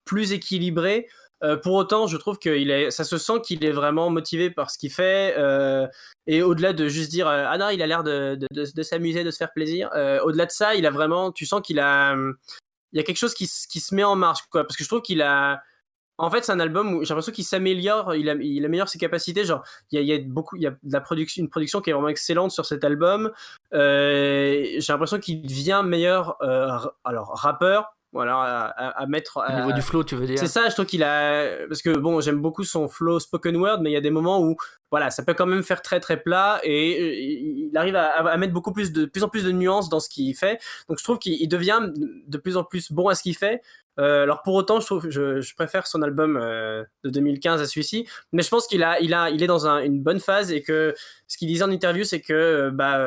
C: plus équilibré euh, pour autant je trouve que est ça se sent qu'il est vraiment motivé par ce qu'il fait euh, et au-delà de juste dire ah non il a l'air de, s'amuser de se faire plaisir au-delà de ça il a vraiment tu sens qu'il a il y a quelque chose qui, se met en marche parce que je trouve qu'il a en fait, c'est un album où j'ai l'impression qu'il s'améliore, il, il, améliore ses capacités. Genre, il y a, il y a beaucoup, il y a de la production, une production qui est vraiment excellente sur cet album. Euh, j'ai l'impression qu'il devient meilleur, euh, alors rappeur, voilà, à, à, mettre.
B: Au niveau du flow, tu veux dire
C: C'est ça, je trouve qu'il a. Parce que bon, j'aime beaucoup son flow spoken word, mais il y a des moments où, voilà, ça peut quand même faire très très plat et euh, il arrive à, à mettre beaucoup plus de, plus en plus de nuances dans ce qu'il fait. Donc je trouve qu'il devient de plus en plus bon à ce qu'il fait. Euh, alors pour autant, je trouve, je, je préfère son album euh, de 2015 à celui-ci, mais je pense qu'il a, il a, il est dans un, une bonne phase et que ce qu'il disait en interview, c'est que euh, bah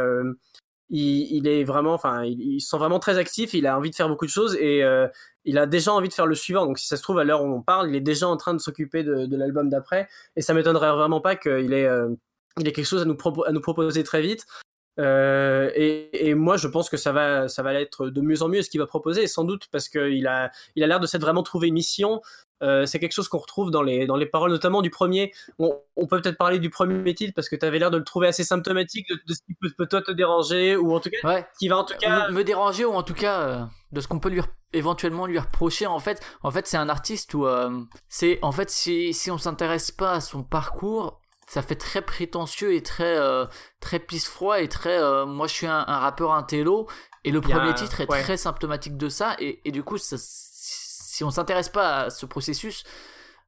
C: il, il, est vraiment, enfin, il, il, se sent vraiment très actif. Il a envie de faire beaucoup de choses et, euh, il a déjà envie de faire le suivant. Donc si ça se trouve à l'heure où on parle, il est déjà en train de s'occuper de, l'album d'après. Et ça m'étonnerait vraiment pas qu'il ait, il ait quelque chose à nous, à nous proposer très vite. Euh, et, et, moi, je pense que ça va, ça va être de mieux en mieux ce qu'il va proposer, sans doute parce qu'il a, il a l'air de s'être vraiment trouvé une mission. Euh, c'est quelque chose qu'on retrouve dans les, dans les paroles, notamment du premier. On, on peut peut-être parler du premier titre parce que tu avais l'air de le trouver assez symptomatique de, ce qui peut, peut, toi te déranger ou en tout cas,
B: ouais.
C: qui va en tout cas
B: me, déranger ou en tout cas euh, de ce qu'on peut lui éventuellement lui reprocher. En fait, en fait, c'est un artiste où c'est en fait si si on s'intéresse pas à son parcours, ça fait très prétentieux et très euh, très pisse froid et très euh, moi je suis un, rappeur intello. Et le premier titre est très symptomatique de ça. Et, et du coup si on s'intéresse pas à ce processus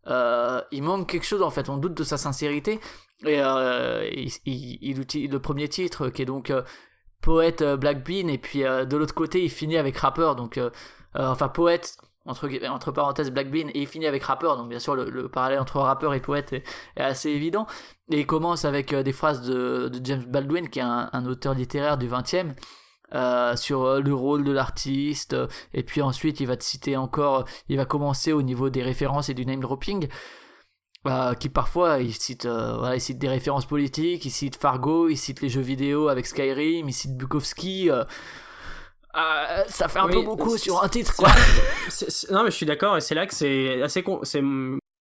B: euh, il manque quelque chose en fait. On doute de sa sincérité. Et il, il, utilise le premier titre qui est donc poète Black Bean. Et puis de l'autre côté il finit avec rappeur. Donc enfin poète entre, parenthèses Black Bean et il finit avec rappeur donc bien sûr le, parallèle entre rappeur et poète est, assez évident et il commence avec euh, des phrases de, James Baldwin qui est un, auteur littéraire du 20e euh, sur euh, le rôle de l'artiste et puis ensuite il va te citer encore il va commencer au niveau des références et du name dropping qui parfois il cite, des références politiques, il cite Fargo, il cite les jeux vidéo avec Skyrim, il cite Bukowski. Ça fait un peu beaucoup sur un titre. Quoi.
C: non, mais je suis d'accord, et c'est là que c'est assez. c'est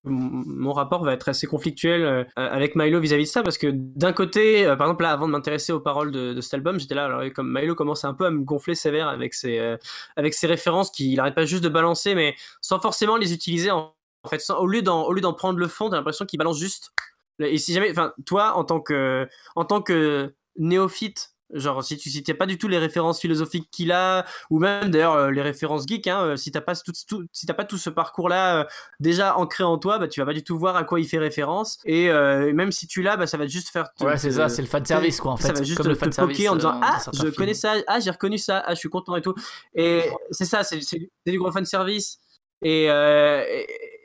C: mon rapport va être assez conflictuel euh, avec Milo vis-à-vis de ça parce que d'un côté, euh, par exemple là, avant de m'intéresser aux paroles de, cet album, j'étais là, alors comme Milo commence un peu à me gonfler sévère avec ses avec ses références qu'il n'arrête pas juste de balancer, mais sans forcément les utiliser en, fait, au lieu d'en au lieu d'en prendre le fond, t'as l'impression qu'il balance juste. Et si jamais, enfin, toi en tant que en tant que néophyte Genre, si tu citais pas du tout les références philosophiques qu'il a, ou même d'ailleurs euh, les références geeks, hein, euh, si t'as pas tout, si t'as pas tout ce parcours-là euh, déjà ancré en toi, bah tu vas pas du tout voir à quoi il fait référence. Et même si tu l'as, bah ça va juste faire.
B: ouais, c'est ça, c'est le fan service quoi en fait.
C: Ça va juste te, te poker en disant ah je connais ça, ah j'ai reconnu ça, ah je suis content et tout. Et c'est ça, c'est du gros fan service. Et,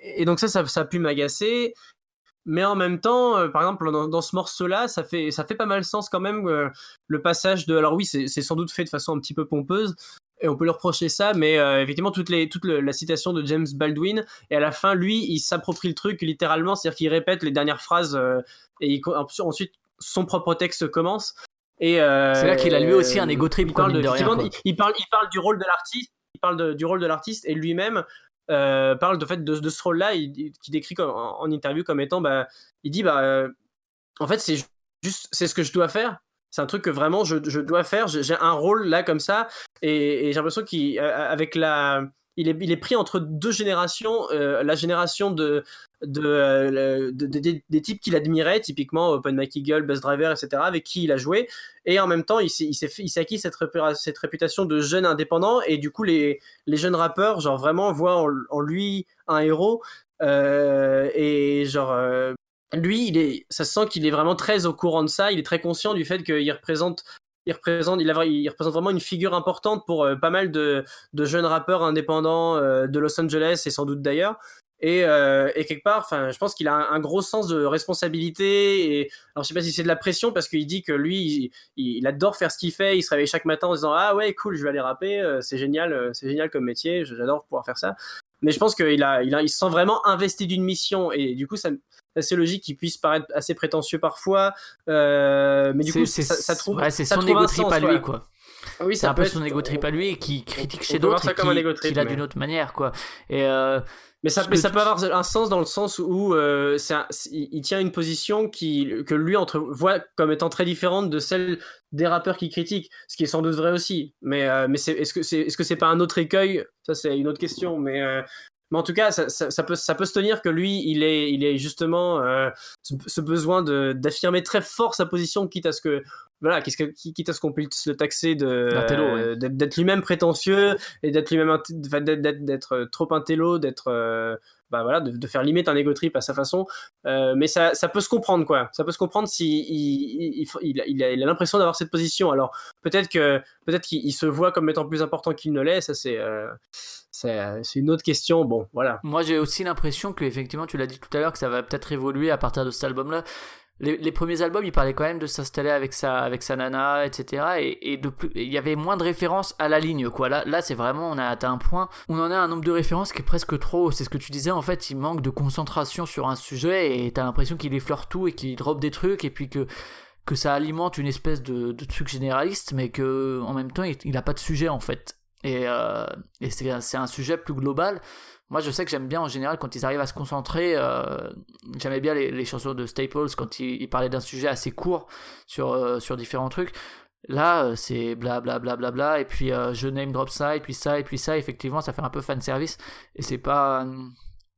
C: et, donc ça, ça, ça a pu m'agacer mais en même temps, euh, par exemple, dans, ce morceau-là, ça fait, ça fait pas mal sens quand même euh, le passage de. Alors oui, c'est sans doute fait de façon un petit peu pompeuse, et on peut lui reprocher ça, mais euh, effectivement, toute, les, toute la citation de James Baldwin, et à la fin, lui, il s'approprie le truc littéralement, c'est-à-dire qu'il répète les dernières phrases, et ensuite, son propre texte commence. Et
B: c'est là qu'il a lui aussi un ego trip.
C: Il parle, de, il, parle, il parle du rôle de l'artiste, il parle du rôle de l'artiste, et lui-même, euh, parle de, fait, de, ce rôle-là, qui décrit en, interview comme étant, bah, il dit, bah, euh, en fait, c'est juste, c'est ce que je dois faire. C'est un truc que vraiment je, dois faire. J'ai un rôle là comme ça, et, et j'ai l'impression qu'avec la il est, pris entre deux générations, euh, la génération de, des types qu'il admirait, typiquement Open Mike Eagle, Buzz Driver, etc., avec qui il a joué, et en même temps, il s'est, acquis cette, réputation de jeune indépendant, et du coup, les, jeunes rappeurs, genre, vraiment voient en, lui un héros, euh, et genre, euh, lui, il est, ça se sent qu'il est vraiment très au courant de ça, il est très conscient du fait qu'il représente il représente, il, il, représente vraiment une figure importante pour euh, pas mal de, jeunes rappeurs indépendants euh, de Los Angeles et sans doute d'ailleurs. Et, euh, quelque part, je pense qu'il a un, gros sens de responsabilité. Et alors, je sais pas si c'est de la pression parce qu'il dit que lui, il, il, adore faire ce qu'il fait. Il se réveille chaque matin en disant ah ouais cool, je vais aller rapper, c'est génial, c'est génial comme métier, j'adore pouvoir faire ça. Mais je pense qu'il a, il, a, il se sent vraiment investi d'une mission et du coup, ça, assez logique qu'il puisse paraître assez prétentieux parfois. Euh, mais du coup, ça, ça, trouve.
B: Ouais, c'est son ego trip à lui, quoi. Oui, c'est un peu son ego trip à lui qui critique chez d'autres et qui, qui l'a d'une autre manière, quoi. Et euh,
C: mais ça, mais ça peut avoir un sens dans le sens où euh, un, il tient une position qui, que lui entre, voit comme étant très différente de celle des rappeurs qui critiquent, ce qui est sans doute vrai aussi. Mais, euh, mais est-ce que c'est est -ce c'est pas un autre écueil? Ça, c'est une autre question. Mais, mais en tout cas, ça, ça, peut, ça peut se tenir que lui, il est, il est justement euh, ce, besoin d'affirmer très fort sa position, quitte à ce que voilà, quitte à ce qu'on puisse le taxer de d'être lui-même prétentieux et d'être lui-même d'être trop intello, d'être euh, bah voilà, de, faire limite un ego trip à sa façon. Euh, mais ça, ça, peut se comprendre, quoi. Ça peut se comprendre si il, il, il, a l'impression d'avoir cette position. Alors peut-être que peut-être qu'il se voit comme étant plus important qu'il ne l'est. Ça c'est c'est une autre question. Bon, voilà.
B: Moi, j'ai aussi l'impression que, effectivement, tu l'as dit tout à l'heure, que ça va peut-être évoluer à partir de cet album-là. Les, premiers albums, il parlait quand même de s'installer avec sa, avec sa nana, etc. Et, de plus, il y avait moins de références à la ligne, quoi. Là, là c'est vraiment, on a atteint un point on en a un nombre de références qui est presque trop. C'est ce que tu disais, en fait, il manque de concentration sur un sujet et t'as l'impression qu'il effleure tout et qu'il drop des trucs et puis que que ça alimente une espèce de, de truc généraliste, mais que en même temps, il n'a pas de sujet en fait. Et, euh, et c'est un sujet plus global. Moi, je sais que j'aime bien en général quand ils arrivent à se concentrer. Euh, J'aimais bien les, chansons de Staples quand ils, parlaient d'un sujet assez court sur, euh, sur différents trucs. Là, euh, c'est bla bla bla bla bla, et puis euh, je name drop ça, et puis ça, et puis ça. Effectivement, ça fait un peu fan service. Et c'est pas.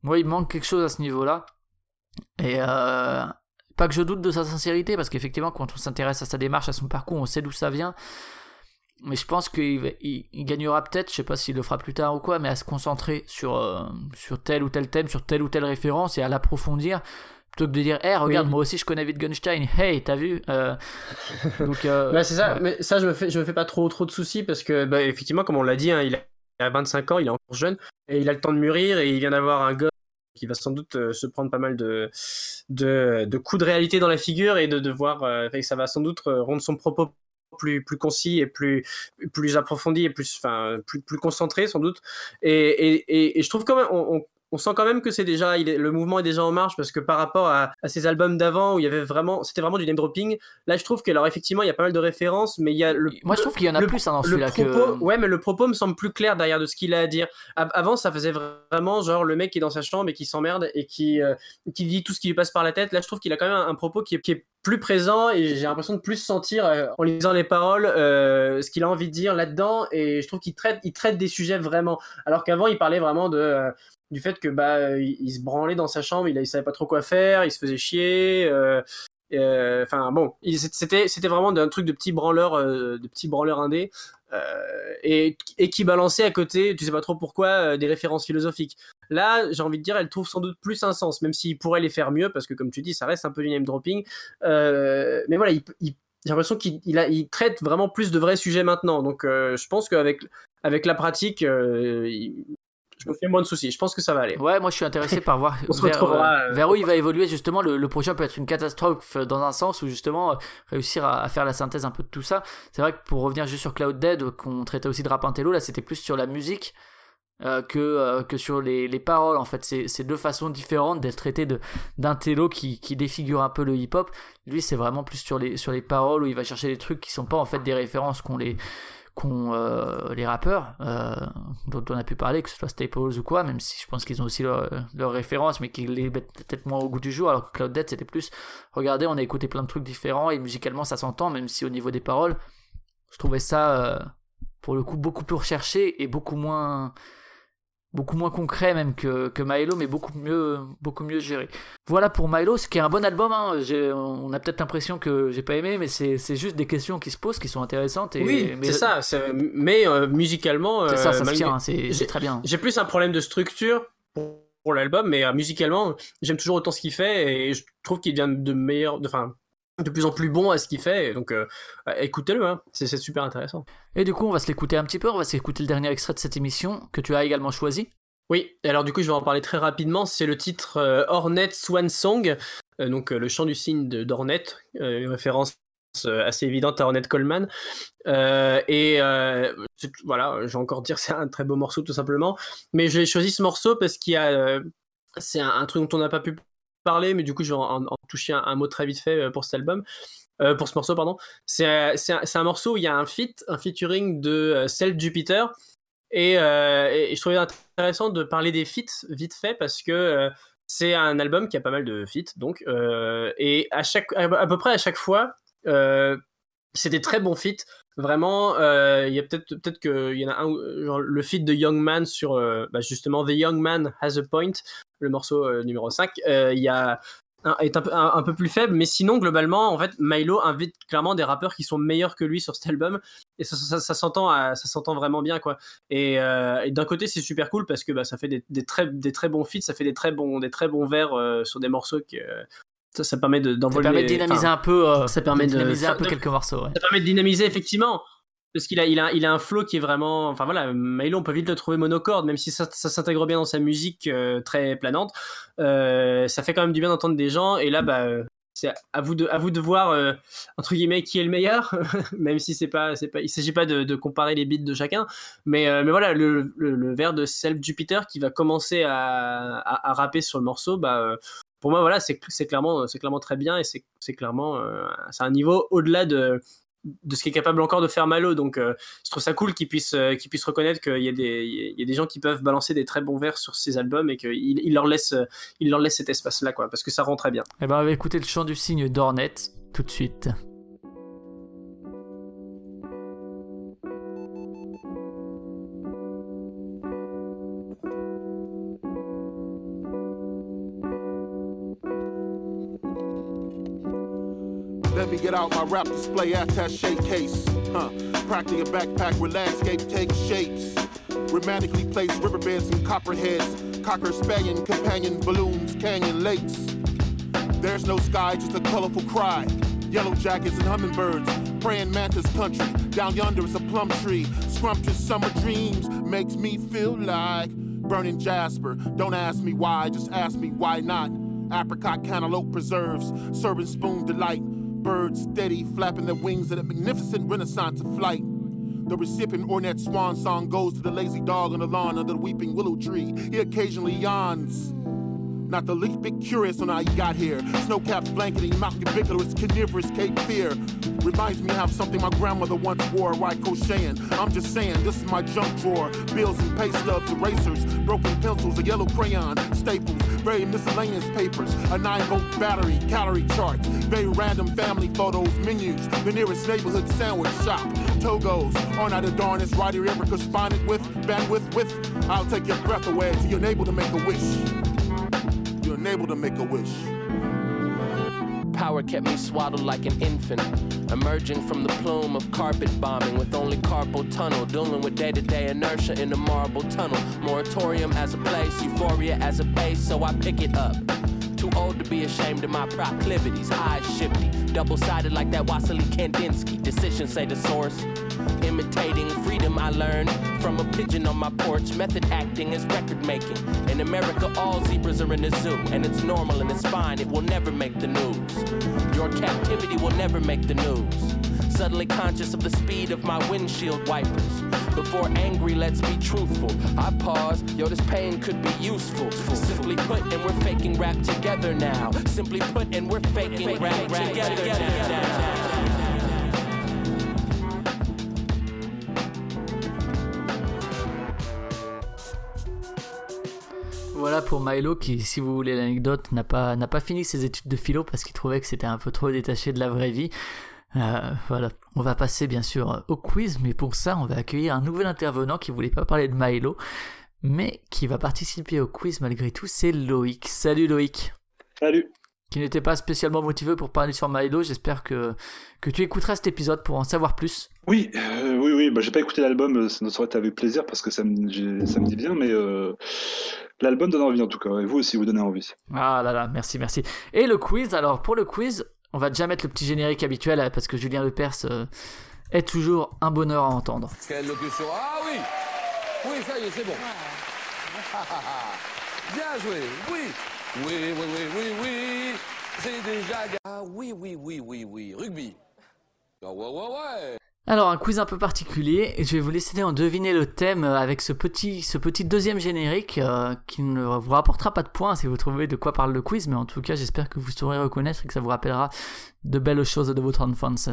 B: Moi, il manque quelque chose à ce niveau-là. Et pas que je doute de sa sincérité, parce qu'effectivement, quand on s'intéresse à sa démarche, à son parcours, on sait d'où ça vient mais je pense qu'il il, gagnera peut-être, je sais pas s'il le fera plus tard ou quoi, mais à se concentrer sur, euh, sur tel ou tel thème, sur telle ou telle référence et à l'approfondir plutôt que de dire hey regarde moi aussi je connais Wittgenstein. Hey t'as vu euh, [laughs]
C: donc euh, bah, c'est ça. mais ça je me fais je me fais pas trop trop de soucis parce que bah, effectivement comme on l'a dit hein, il a 25 ans il est encore jeune et il a le temps de mûrir et il vient d'avoir un gosse qui va sans doute se prendre pas mal de, de, de coups de réalité dans la figure et de devoir ça va sans doute rendre son propos plus plus concis et plus plus approfondi et plus enfin plus plus concentré sans doute. Et, et, et, je trouve quand même sent quand même que c'est déjà il est, le mouvement est déjà en marche parce que par rapport à, à ces albums d'avant où il y avait vraiment c'était vraiment du name dropping là je trouve que alors effectivement il y a pas mal de références mais il y a le
B: moi je trouve qu'il y en a plus hein, dans celui-là
C: que... ouais mais le propos me semble plus clair derrière de ce qu'il a à dire. Avant ça faisait vraiment genre le mec qui est dans sa chambre et qui s'emmerde et qui euh, qui dit tout ce qui lui passe par la tête. Là je trouve qu'il a quand même un, propos qui est, qui est plus présent et j'ai l'impression de plus sentir euh, en lisant les paroles euh, ce qu'il a envie de dire là-dedans et je trouve qu'il traite il traite des sujets vraiment. Alors qu'avant il parlait vraiment de du fait que bah il, se branlait dans sa chambre, il, il savait pas trop quoi faire, il se faisait chier. Euh, euh, enfin bon, c'était vraiment un truc de petit branleur, euh, de petit branleur indé, et, qui balançait à côté, tu sais pas trop pourquoi, des références philosophiques. Là, j'ai envie de dire, elle trouve sans doute plus un sens, même s'il pourrait les faire mieux, parce que comme tu dis, ça reste un peu du name dropping. mais voilà, il, j'ai l'impression qu'il il, traite vraiment plus de vrais sujets maintenant. Donc, je pense qu'avec avec la pratique, je me fais moins de soucis. Je pense que ça va aller.
B: Ouais, moi je suis intéressé par voir [laughs] vers, euh, euh, vers, où il va évoluer. Justement, le, projet peut être une catastrophe dans un sens où justement euh, réussir à, faire la synthèse un peu de tout ça. C'est vrai que pour revenir juste sur Cloud Dead, qu'on traitait aussi de rap intello, là c'était plus sur la musique. que, que sur les, les paroles en fait c'est deux façons différentes d'être traité d'un télo qui, qui défigure un peu le hip hop lui c'est vraiment plus sur les, sur les paroles où il va chercher des trucs qui sont pas en fait des références qu'on les qu'ont euh, les rappeurs euh, dont on a pu parler, que ce soit Staples ou quoi, même si je pense qu'ils ont aussi leurs leur références, mais qu'ils les mettent peut-être moins au goût du jour, alors que Cloud Dead c'était plus, regardez, on a écouté plein de trucs différents et musicalement ça s'entend, même si au niveau des paroles, je trouvais ça euh, pour le coup beaucoup plus recherché et beaucoup moins beaucoup moins concret même que, que Milo, mais beaucoup mieux, beaucoup mieux géré. Voilà pour Milo, ce qui est un bon album. Hein. On a peut-être l'impression que j'ai pas aimé, mais c'est juste des questions qui se posent, qui sont intéressantes. Et,
C: oui, c'est ça. Mais euh, musicalement,
B: c'est ça, ça euh, se tient. C'est très bien.
C: J'ai plus un problème de structure pour, l'album, mais euh, musicalement, j'aime toujours autant ce qu'il fait et je trouve qu'il vient de meilleur, enfin de plus en plus bon à ce qu'il fait. Donc euh, écoutez-le, hein. c'est super intéressant.
B: Et du coup, on va se l'écouter un petit peu. On va s'écouter le dernier extrait de cette émission que tu as également choisi.
C: Oui, alors du coup, je vais en parler très rapidement. C'est le titre euh, Hornet Swan Song, euh, donc le chant du cygne d'Hornet, une référence assez évidente à Hornet Coleman. et voilà, je vais encore dire [laughs] c'est un très beau morceau tout simplement. Mais j'ai choisi ce morceau parce qu'il y a, c'est un, un, truc dont on n'a pas pu parler, mais du coup, je vais en, toucher un, mot très vite fait euh, pour cet album. Euh, pour ce morceau, pardon. C'est un, un, morceau où il y a un feat, un featuring de euh, Self Jupiter. Et, je trouvais intéressant de parler des feats vite fait parce que c'est un album qui a pas mal de feats, donc. et à, chaque, à, peu près à chaque fois, c'est des très bons feats. Vraiment, il y a peut-être peut-être qu'il y en a un, genre le feat de Young Man sur bah, justement The Young Man Has a Point, le morceau euh, numéro 5, euh, il y a est un peu, un, peu, plus faible, mais sinon globalement, en fait, Milo invite clairement des rappeurs qui sont meilleurs que lui sur cet album, et ça, ça, s'entend, ça s'entend vraiment bien quoi. Et, euh, d'un côté, c'est super cool parce que bah, ça fait des, très, des très bons feats, ça fait des très bons, des très bons vers sur des morceaux que ça, permet de
B: d'envoyer. Ça permet de dynamiser un peu. ça permet de dynamiser un peu quelques morceaux.
C: Ça permet de dynamiser effectivement parce qu'il a, il a, il a un flow qui est vraiment, enfin voilà, Milo, on peut vite le trouver monocorde, même si ça, ça s'intègre bien dans sa musique euh, très planante. Euh, ça fait quand même du bien d'entendre des gens, et là, bah, c'est à vous de à vous de voir euh, entre guillemets qui est le meilleur [laughs] même si c'est pas c'est pas il s'agit pas de, de, comparer les beats de chacun mais euh, mais voilà le, le, le, vers de Self Jupiter qui va commencer à, à, à rapper sur le morceau bah euh, pour moi voilà c'est clairement très bien et c'est clairement euh, c'est un niveau au-delà de ce qui est capable encore de faire Malo. Donc, euh, je trouve ça cool euh, qu'ils puissent reconnaître qu'il y, a des, y a des gens qui peuvent balancer des très bons vers sur ces albums et qu'il il leur laisse, leur cet espace-là, quoi, parce que ça rend très bien.
B: Eh ben, on le chant du signe d'Ornet tout de suite.
E: Out my rap display attache case. Huh. Cracking a backpack where landscape takes shapes. Romantically placed riverbeds and copperheads. Cocker spaniel companion balloons, canyon lakes. There's no sky, just a colorful cry. Yellow jackets and hummingbirds. Praying mantis country. Down yonder is a plum tree. Scrumptious summer dreams makes me feel like burning jasper. Don't ask me why, just ask me why not. Apricot cantaloupe preserves, serving spoon delight birds steady, flapping their wings in a magnificent renaissance of flight. The recipient Ornette swan song goes to the lazy dog on the lawn under the weeping willow tree. He occasionally yawns. Not the least bit curious on how you got here. Snowcaps blanketing mountain ubiquitous carnivorous Cape Fear. Reminds me of something my grandmother once wore while crocheting. I'm just saying, this is my junk drawer. Bills and pay stubs, erasers, broken pencils, a yellow crayon, staples, very miscellaneous papers, a 9 volt battery, calorie charts, very random family photos, menus, the nearest neighborhood sandwich shop, Togos, on out the darnest writer ever corresponded with, bandwidth with. I'll take your breath away till you're able to make a wish. Unable to make a wish.
D: Power kept me swaddled like an infant, emerging from the plume of carpet bombing with only carpal tunnel, dealing with day to day inertia in the marble tunnel. Moratorium as a place, euphoria as a base, so I pick it up. Too old to be ashamed of my proclivities, eyes shifty, double sided like that Wassily Kandinsky. Decisions say the source. Imitating freedom I learned from a pigeon on my porch. Method acting is record making. In America, all zebras are in the zoo, and it's normal and it's fine. It will never make the news. Your captivity will never make the news. Suddenly conscious of the speed of my windshield wipers. Before angry, let's be truthful. I pause, yo, this pain could be useful. Simply put, and we're faking rap together now. Simply put, and we're faking rap, rap together now.
B: Voilà pour Milo qui, si vous voulez l'anecdote, n'a pas, n'a pas fini ses études de philo parce qu'il trouvait que c'était un peu trop détaché de la vraie vie. Euh, voilà, on va passer bien sûr au quiz, mais pour ça, on va accueillir un nouvel intervenant qui voulait pas parler de Milo, mais qui va participer au quiz malgré tout, c'est Loïc. Salut Loïc.
F: Salut.
B: Qui n'était pas spécialement motivé pour parler sur Milo, j'espère que, que tu écouteras cet épisode pour en savoir plus.
F: Oui, euh, oui, oui, bah, j'ai pas écouté l'album, ça aurait été avec plaisir parce que ça me, ça me dit bien, mais euh, l'album donne envie en tout cas, et vous aussi vous donnez envie.
B: Ah là là, merci, merci. Et le quiz, alors pour le quiz, on va déjà mettre le petit générique habituel parce que Julien Lepers euh, est toujours un bonheur à entendre.
G: Quelle locution Ah oui Oui, ça y est, c'est bon. [laughs] Bien joué, oui Oui, oui, oui, oui, oui. C'est déjà... Ah oui, oui, oui, oui, oui, rugby. Ah ouais, ouais, ouais.
B: Alors un quiz un peu particulier, je vais vous laisser en deviner le thème avec ce petit, ce petit deuxième générique euh, qui ne vous rapportera pas de points si vous trouvez de quoi parle le quiz, mais en tout cas j'espère que vous saurez reconnaître et que ça vous rappellera de belles choses de votre enfance.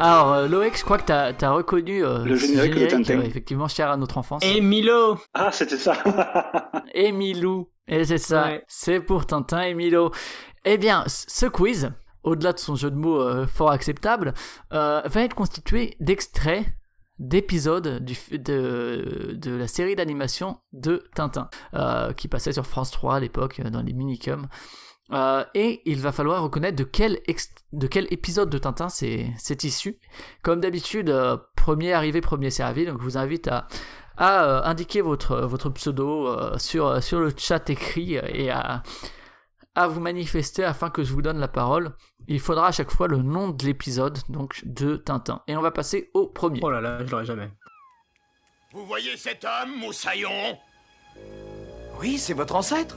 B: Alors, euh, Loïc, je crois que t'as as reconnu euh,
F: le générique,
B: générique
F: de Tintin.
B: euh, effectivement cher à notre enfance.
C: Et Milo
F: Ah, c'était ça. [laughs]
B: Et Milou. Et c'est ça,
C: Ouais.
B: c'est pour Tintin et Milo. Eh bien, ce quiz, au-delà de son jeu de mots euh, fort acceptable, euh, va être constitué d'extraits d'épisodes de, de la série d'animation de Tintin, euh, qui passait sur France 3 à l'époque, dans les minicums. Euh, et il va falloir reconnaître de quel, ex- de quel épisode de Tintin c'est c'est issu. Comme d'habitude, euh, premier arrivé, premier servi. Donc je vous invite à, à euh, indiquer votre, votre pseudo euh, sur, sur le chat écrit et à, à vous manifester afin que je vous donne la parole. Il faudra à chaque fois le nom de l'épisode, donc de Tintin. Et on va passer au premier.
C: Oh là là, je l'aurais jamais.
H: Vous voyez cet homme, Moussaillon?
I: Oui, c'est votre ancêtre.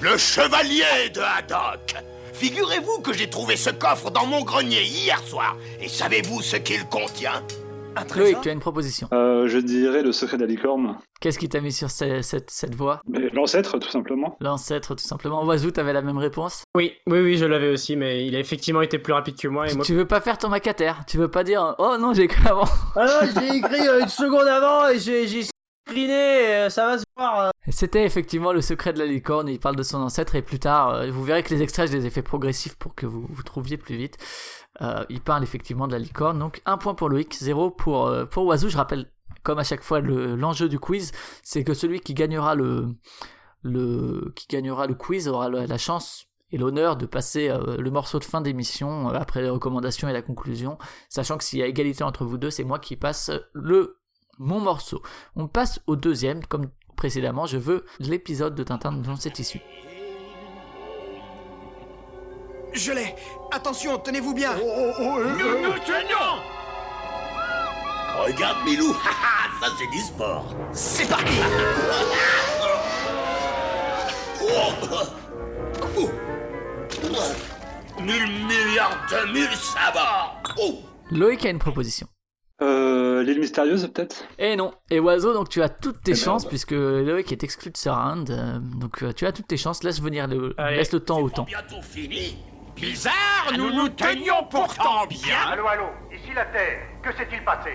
H: Le chevalier de Haddock Figurez-vous que j'ai trouvé ce coffre dans mon grenier hier soir. Et savez-vous ce qu'il contient?
I: Un
B: Loïc,
I: trésor
B: tu as une proposition.
F: Euh, je dirais le secret de la licorne.
B: Qu'est-ce qui t'a mis sur ce- cette, cette voie?
F: Mais L'ancêtre, tout simplement.
B: L'ancêtre, tout simplement. Oiseau, t'avais la même réponse?
C: Oui, oui, oui, je l'avais aussi, mais il a effectivement été plus rapide que moi. Et moi...
B: Tu veux pas faire ton macataire Tu veux pas dire Oh non, j'ai écrit avant
C: Ah non, j'ai écrit euh, une seconde avant et j'ai j'ai euh, ça va se voir. euh.
B: C'était effectivement le secret de la licorne, il parle de son ancêtre et plus tard, euh, vous verrez que les extraits, je les ai fait progressifs pour que vous vous trouviez plus vite. Il parle effectivement de la licorne, donc un point pour Loïc, zéro pour, pour. Je rappelle, comme à chaque fois, le- l'enjeu du quiz, c'est que celui qui gagnera le, le, qui gagnera le quiz aura la, chance et l'honneur de passer le morceau de fin d'émission après les recommandations et la conclusion, sachant que s'il y a égalité entre vous deux, c'est moi qui passe le mon morceau. On passe au deuxième, comme précédemment, je veux l'épisode de Tintin dont c'est issu.
I: Je l'ai. Attention, tenez-vous bien.
H: Nous nous tenons Regarde Milou, [laughs] haha, ça c'est du sport.
I: C'est parti. [laughs]
H: Mille milliards de mille sabords Oh
B: Loïc a une proposition.
F: Euh, L'île mystérieuse, peut-être?
B: Et non. Et Oiseau, donc tu as toutes tes
F: Eh
B: chances,
F: merde.
B: puisque Loïc est exclu de ce round. euh, donc euh, tu as toutes tes chances. Laisse venir le,
C: Allez.
B: laisse le temps au temps.
H: Bientôt fini Bizarre, nous nous tenions pourtant bien
J: Allô, allô, ici la Terre. Que s'est-il passé?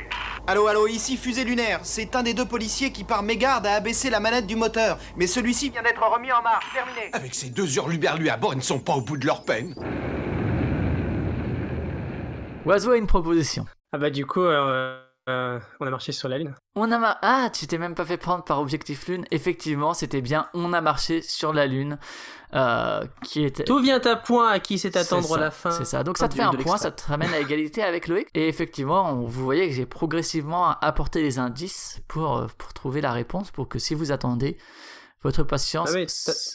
I: Allô, allô, ici Fusée Lunaire. C'est un des deux policiers qui, par mégarde, a abaissé la manette du moteur. Mais celui-ci
J: Vient d'être remis en marche, terminé.
K: Avec ces deux hurluberlus à bord, ils ne sont pas au bout de leur peine.
B: Oiseau a une proposition.
C: Ah bah du coup, euh, euh, on a marché sur la lune.
B: On a Ah, tu t'es même pas fait prendre par Objectif Lune. Effectivement, c'était bien On a marché sur la Lune. euh, qui était.
C: Tout vient à point à qui c'est attendre
B: ça,
C: la fin.
B: C'est ça. Donc ça te fait un point, ça te ramène à égalité avec Loïc. Et effectivement, on- vous voyez que j'ai progressivement apporté les indices pour, euh, pour trouver la réponse, pour que si vous attendez, votre patience,
C: Ah oui,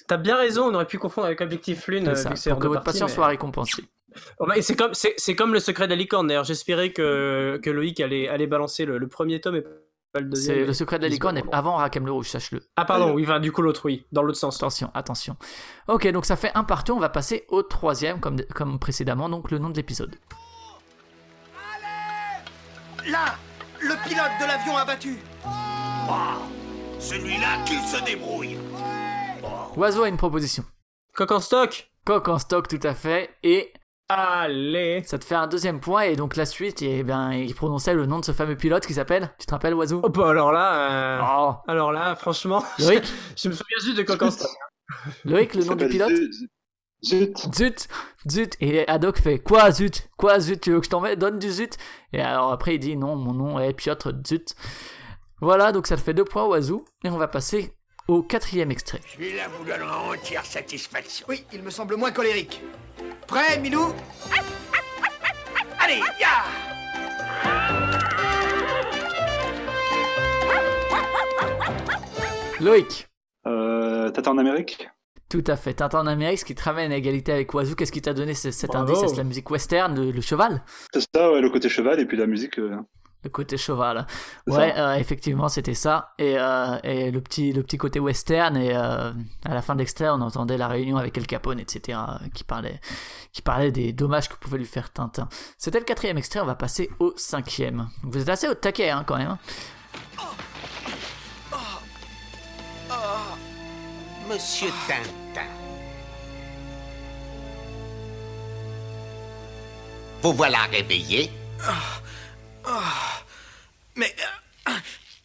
C: t'as- bien raison, on aurait pu confondre avec Objectif Lune.
B: ça,
C: vu que c'est
B: pour que votre
C: partie,
B: patience
C: mais-
B: soit récompensée.
C: Oh, c'est comme, c'est, c'est comme le secret de la licorne. D'ailleurs, j'espérais que, que Loïc allait, allait balancer le, le premier tome et pas le deuxième. Mais-
B: le secret de la licorne est avant Rakam le Rouge, sache-le.
C: Ah pardon, oui, du coup l'autre, oui, dans l'autre sens.
B: Attention, attention. Ok, donc ça fait un partout, on va passer au troisième comme, comme précédemment, donc le nom de l'épisode.
I: Là Le pilote de l'avion abattu
H: Celui-là qu'il se débrouille
B: Oiseau a une proposition.
C: Coq en stock
B: Coq en stock, tout à fait, et
C: Allez.
B: Ça te fait un deuxième point, et donc la suite, et bien, il prononçait le nom de ce fameux pilote qui s'appelle, tu te rappelles, Oiseau?
C: Oh, bah, alors là, euh,
B: Oh,
C: alors là, franchement, [laughs]
B: Loïc,
C: je me souviens juste de Coq en stock.
B: Loïc, le nom du pilote?
F: Zut. Zut.
B: Zut, zut, et Haddock fait quoi zut, quoi zut, tu veux que je t'en mette, donne du zut. Et alors après il dit non, mon nom est Piotr Zut. Voilà, donc ça te fait deux points Oiseau, et on va passer au quatrième extrait.
H: Celui-là vous donnera entière satisfaction.
I: Oui, il me semble moins colérique. Prêt, Milou?
H: Allez, ya
B: Loïc,
F: Euh, Tata en Amérique?
B: Tout à fait, Tintin en Amérique, ce qui te ramène à égalité avec Oiseau, qu'est-ce qui t'a donné ce- cet
C: Bravo.
B: indice C'est la musique western, le, le cheval?
F: C'est ça, ouais, le côté cheval et puis la musique. euh,
B: Le côté cheval. Ouais, euh, effectivement, c'était ça. Et, euh, et le, petit, le petit côté western. Et euh, à la fin de l'extrait, on entendait la réunion avec El Capone, etc., qui parlait, qui parlait des dommages que pouvait lui faire Tintin. C'était le quatrième extrait, on va passer au cinquième. Vous êtes assez au taquet, hein, quand même.
H: Monsieur Tintin. Vous voilà réveillé
I: Mais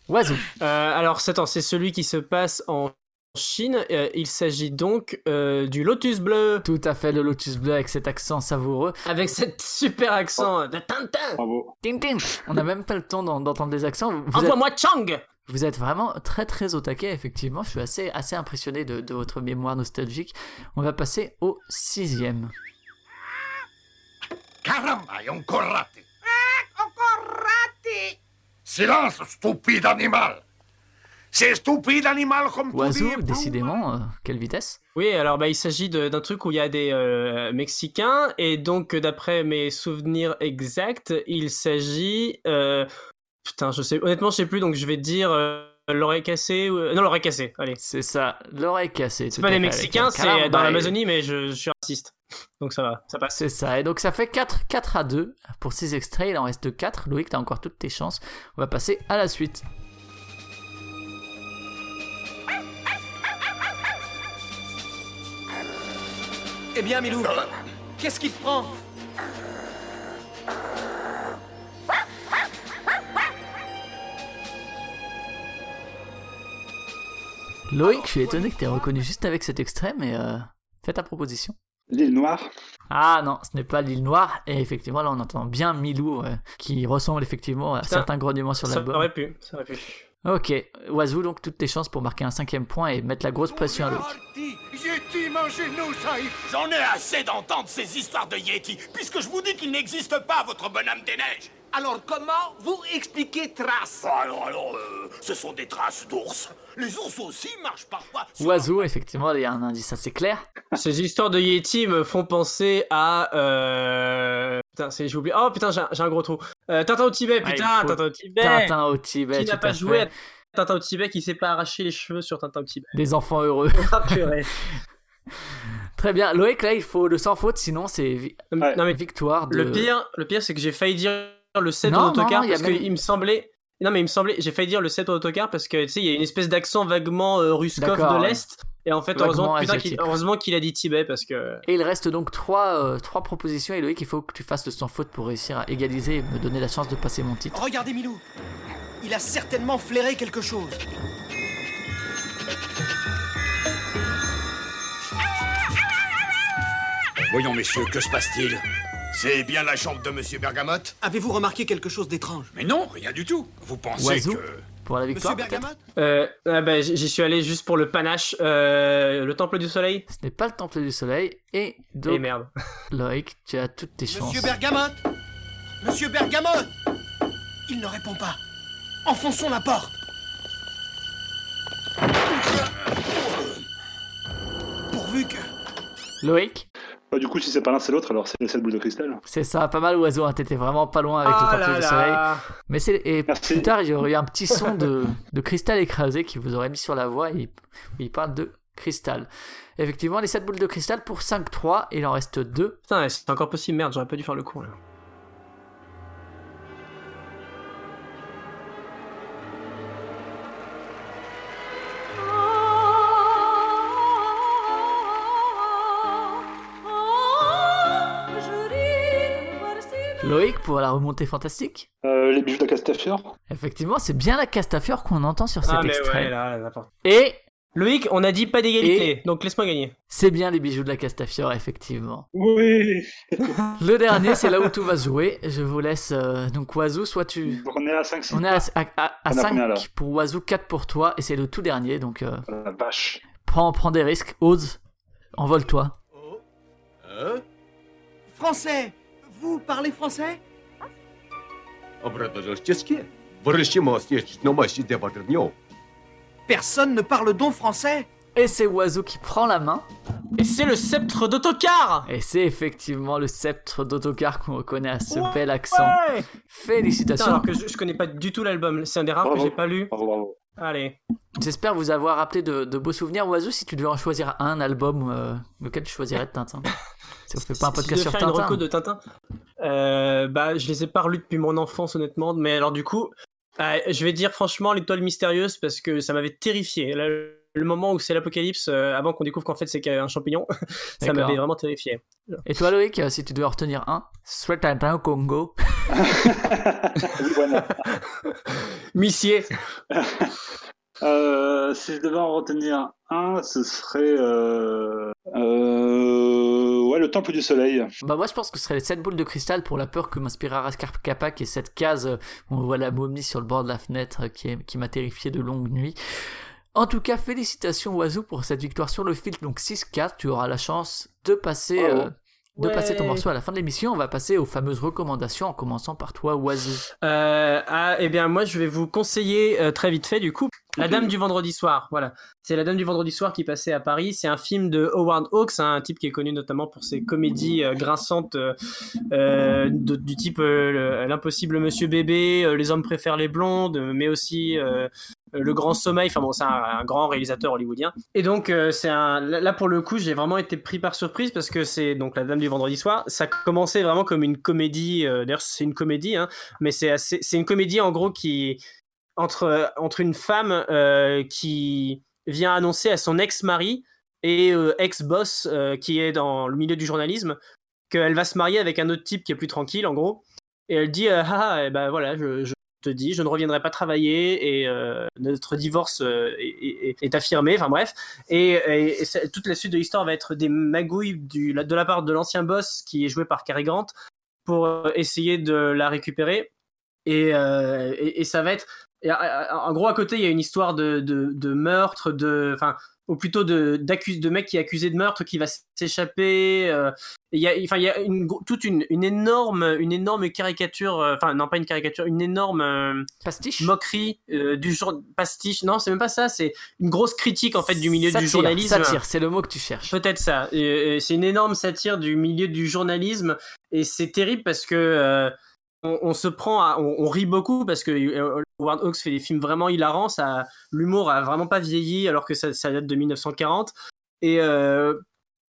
B: Oiseau.
C: Euh, alors, c'est, attends, c'est celui qui se passe en Chine. Euh, il s'agit donc euh, du Lotus Bleu,
B: Tout à fait, le Lotus Bleu avec cet accent savoureux.
C: avec cet super accent de Tintin.
F: Bravo.
B: Ting. On n'a même pas le temps d'en- d'entendre les accents. Vous êtes,
C: Envoie-moi Chang
B: vous êtes vraiment très très au taquet, effectivement. Je suis assez, assez impressionné de, de votre mémoire nostalgique. On va passer au sixième.
H: Caramba, è un corrate. Encore raté Silence, stupide animal! C'est stupide animal comme tu
B: Oiseau,
H: dis.
B: décidément, euh, quelle vitesse.
C: Oui, alors bah, il s'agit d'un truc où il y a des euh, Mexicains, et donc euh, d'après mes souvenirs exacts, il s'agit... euh, Putain, je sais, honnêtement, je sais plus, donc je vais dire euh, l'oreille cassée. ou- Non, l'oreille cassée, allez.
B: C'est ça, l'oreille cassée.
C: C'est pas les Mexicains, c'est dans l'Amazonie, mais je, je suis raciste. Donc ça va, ça passe.
B: C'est ça, et donc ça fait 4, 4 à 2 pour ces extraits, il en reste 4. Loïc, t'as encore toutes tes chances. On va passer à la suite.
I: Eh bien, Milou, qu'est-ce qui te prend?
B: Loïc, je suis étonné que t'aies reconnu juste avec cet extrait, mais euh, fais ta proposition.
F: L'île Noire.
B: Ah non, ce n'est pas l'île Noire, et effectivement là on entend bien Milou, euh, qui ressemble effectivement à
C: Putain,
B: certains grognements sur
C: Ça
B: l'album.
C: aurait pu, ça aurait pu.
B: Ok, Oiseau, donc toutes tes chances pour marquer un cinquième point et mettre la grosse pression à
H: est. J'en ai assez d'entendre ces histoires de Yeti, puisque je vous dis qu'il n'existe pas, votre bonhomme des neiges. Alors comment vous expliquez traces Alors, alors, euh, ce sont des traces d'ours. Les ours aussi marchent parfois.
B: Oiseau, effectivement, il y a un indice assez clair.
C: Ces histoires de Yeti me font penser à. Euh... Putain, c'est- j'ai oublié. Oh putain, j'ai un, j'ai un gros trou. Euh, Tintin au Tibet,
B: Ah,
C: putain,
B: faut
C: Tintin au Tibet.
B: Tintin au Tibet,
C: Qui n'a pas joué
B: fait.
C: à Tintin au Tibet, qui s'est pas arraché les cheveux sur Tintin au Tibet.
B: Des enfants heureux. [laughs]
C: Ah, purée. [laughs]
B: Très bien, Loïc, là il faut le sans faute, sinon c'est
C: Non, mais
B: victoire de...
C: Le pire, le pire, c'est que j'ai failli dire le 7
B: Non,
C: en autocar
B: non,
C: parce
B: même-
C: qu'il me semblait. Non, mais il me semblait, j'ai failli dire le 7 en autocar parce que tu sais, il y a une espèce d'accent vaguement euh, ruskov de
B: ouais.
C: Et en fait, heureusement, putain, qu'il, heureusement qu'il a dit Tibet parce que.
B: Et il reste donc trois, euh, trois propositions et Loïc, il faut que tu fasses le sans faute pour réussir à égaliser et me donner la chance de passer mon titre.
I: Regardez Milou. Il a certainement flairé quelque chose.
H: Voyons, messieurs, que se passe-t-il? C'est bien la chambre de Monsieur Bergamote?
I: Avez-vous remarqué quelque chose d'étrange?
H: Mais non, rien du tout. Vous pensez
B: Oiseau
H: que...
B: pour la victoire
I: Monsieur
B: peut-être
I: Bergamote
C: Euh, ah bah, j'y suis allé juste pour le panache. Euh, le Temple du Soleil.
B: Ce n'est pas le Temple du Soleil et donc
C: Et merde. [laughs]
B: Loïc, tu as toutes tes chances.
I: Monsieur Bergamote Monsieur Bergamote Il ne répond pas. Enfonçons la porte. Pourvu que...
B: Loïc,
F: Bah, du coup, si c'est pas l'un, c'est l'autre, alors c'est les 7 boules de cristal.
B: c'est ça, pas mal oiseau, hein, t'étais vraiment pas loin avec
C: Ah
B: le Temple
C: là
B: du. Soleil. Mais c'est et
F: Merci.
B: plus tard, il y aurait eu un petit son de, de cristal écrasé qui vous aurait mis sur la voie et il, il parle de cristal. Effectivement, les 7 boules de cristal pour 5-3, il en reste 2.
C: Putain, c'est encore possible, merde, j'aurais pas dû faire le cours là.
B: Loïc pour la remontée fantastique.
F: Euh, les bijoux de la Castafiore.
B: Effectivement, c'est bien la Castafiore qu'on entend sur cet
C: Ah, mais
B: extrait.
C: ouais, là, là, n'importe.
B: Et
C: Loïc, on a dit pas d'égalité, donc laisse-moi gagner.
B: c'est bien les bijoux de la Castafiore, effectivement.
F: Oui
B: Le dernier, c'est là où tout va se jouer. Je vous laisse. euh, donc, Oiseau, soit tu.
F: Donc on est à 5 6
B: On est à, à, à, à
F: On a combien, là
B: 5 pour Oiseau, 4 pour toi, et c'est le tout dernier. Donc, euh,
F: La vache.
B: prends, prends des risques. Ose, envole-toi.
I: Français vous parlez français? Personne ne parle donc français?
B: Et c'est Oiseau qui prend la main.
C: Et c'est le sceptre d'autocar
B: Et c'est effectivement le sceptre d'autocar qu'on reconnaît à ce bel accent. Félicitations.
C: Alors que je, je connais pas du tout l'album, c'est un des rares que j'ai pas lu. Allez.
B: J'espère vous avoir rappelé de, beaux souvenirs, Oiseau. Si tu devais en choisir un album, euh, lequel tu choisirais de Tintin [laughs] Si on fait pas un
C: si
B: podcast sur
C: devais faire une
B: Tintin.
C: reco de Tintin. Euh, bah, je les ai pas relus depuis mon enfance, honnêtement. Mais alors, du coup, euh, je vais dire franchement l'étoile mystérieuse parce que ça m'avait terrifié. Là, le moment où c'est l'apocalypse, euh, avant qu'on découvre qu'en fait c'est qu'un champignon, [laughs] ça m'avait vraiment terrifié.
B: Et toi, Loïc, si tu devais en retenir un, ce serait Tintin au Congo. [laughs]
C: Missier. [laughs]
F: Euh, si je devais en retenir un, ce serait euh, euh, ouais le temple du soleil.
B: Bah moi je pense que ce serait les 7 boules de cristal pour la peur que Kappa qui est cette case où on voit la momie sur le bord de la fenêtre qui, est- qui m'a terrifié de longues nuits. En tout cas, félicitations Oiseau pour cette victoire sur le fil, donc 6-4, tu auras la chance de passer,
F: Bravo.
B: euh, de passer ton morceau à la fin de l'émission. On va passer aux fameuses recommandations en commençant par toi Oiseau.
C: Euh, ah, eh bien, moi, je vais vous conseiller euh, très vite fait, du coup, La Dame du Vendredi Soir, voilà. C'est La Dame du Vendredi Soir qui passait à Paris. C'est un film de Howard Hawks, hein, un type qui est connu notamment pour ses comédies euh, grinçantes euh, euh, de- du type euh, le- L'Impossible Monsieur Bébé, Les Hommes préfèrent les blondes, mais aussi Le Grand Sommeil. Enfin bon, c'est un, un grand réalisateur hollywoodien. Et donc, c'est un. Là, pour le coup, j'ai vraiment été pris par surprise parce que c'est donc La Dame du Vendredi Soir. Ça commençait vraiment comme une comédie. D'ailleurs, c'est une comédie, hein, mais c'est assez. C'est une comédie en gros qui entre, entre une femme euh, qui vient annoncer à son ex-mari et euh, ex-boss euh, qui est dans le milieu du journalisme qu'elle va se marier avec un autre type qui est plus tranquille en gros. Et elle dit euh, ah ah, eh ben voilà je, te dis je ne reviendrai pas travailler et euh, notre divorce euh, est, affirmé enfin bref. Et, et- et toute la suite de l'histoire va être des magouilles de la part de l'ancien boss qui est joué par Cary Grant pour euh, essayer de la récupérer. Et, euh, et, et ça va être et, en gros, à côté, il y a une histoire de, de, de meurtre, de, enfin, ou plutôt de, de mec qui est accusé de meurtre, qui va s'échapper. euh, il y a, enfin, il y a une, toute une, une énorme, une énorme caricature, euh, enfin, non, pas une caricature, une énorme euh,
B: pastiche,
C: moquerie du jour pastiche. Non, c'est même pas ça. C'est une grosse critique en fait du milieu du
B: Satire,
C: journalisme.
B: satire, c'est le mot que tu cherches.
C: Peut-être ça. C'est une énorme satire du milieu du journalisme et c'est terrible parce que on, se prend, à- on, rit beaucoup parce que euh, Howard Hawks fait des films vraiment hilarants. Ça, l'humour a vraiment pas vieilli alors que ça, date de 1940 et euh,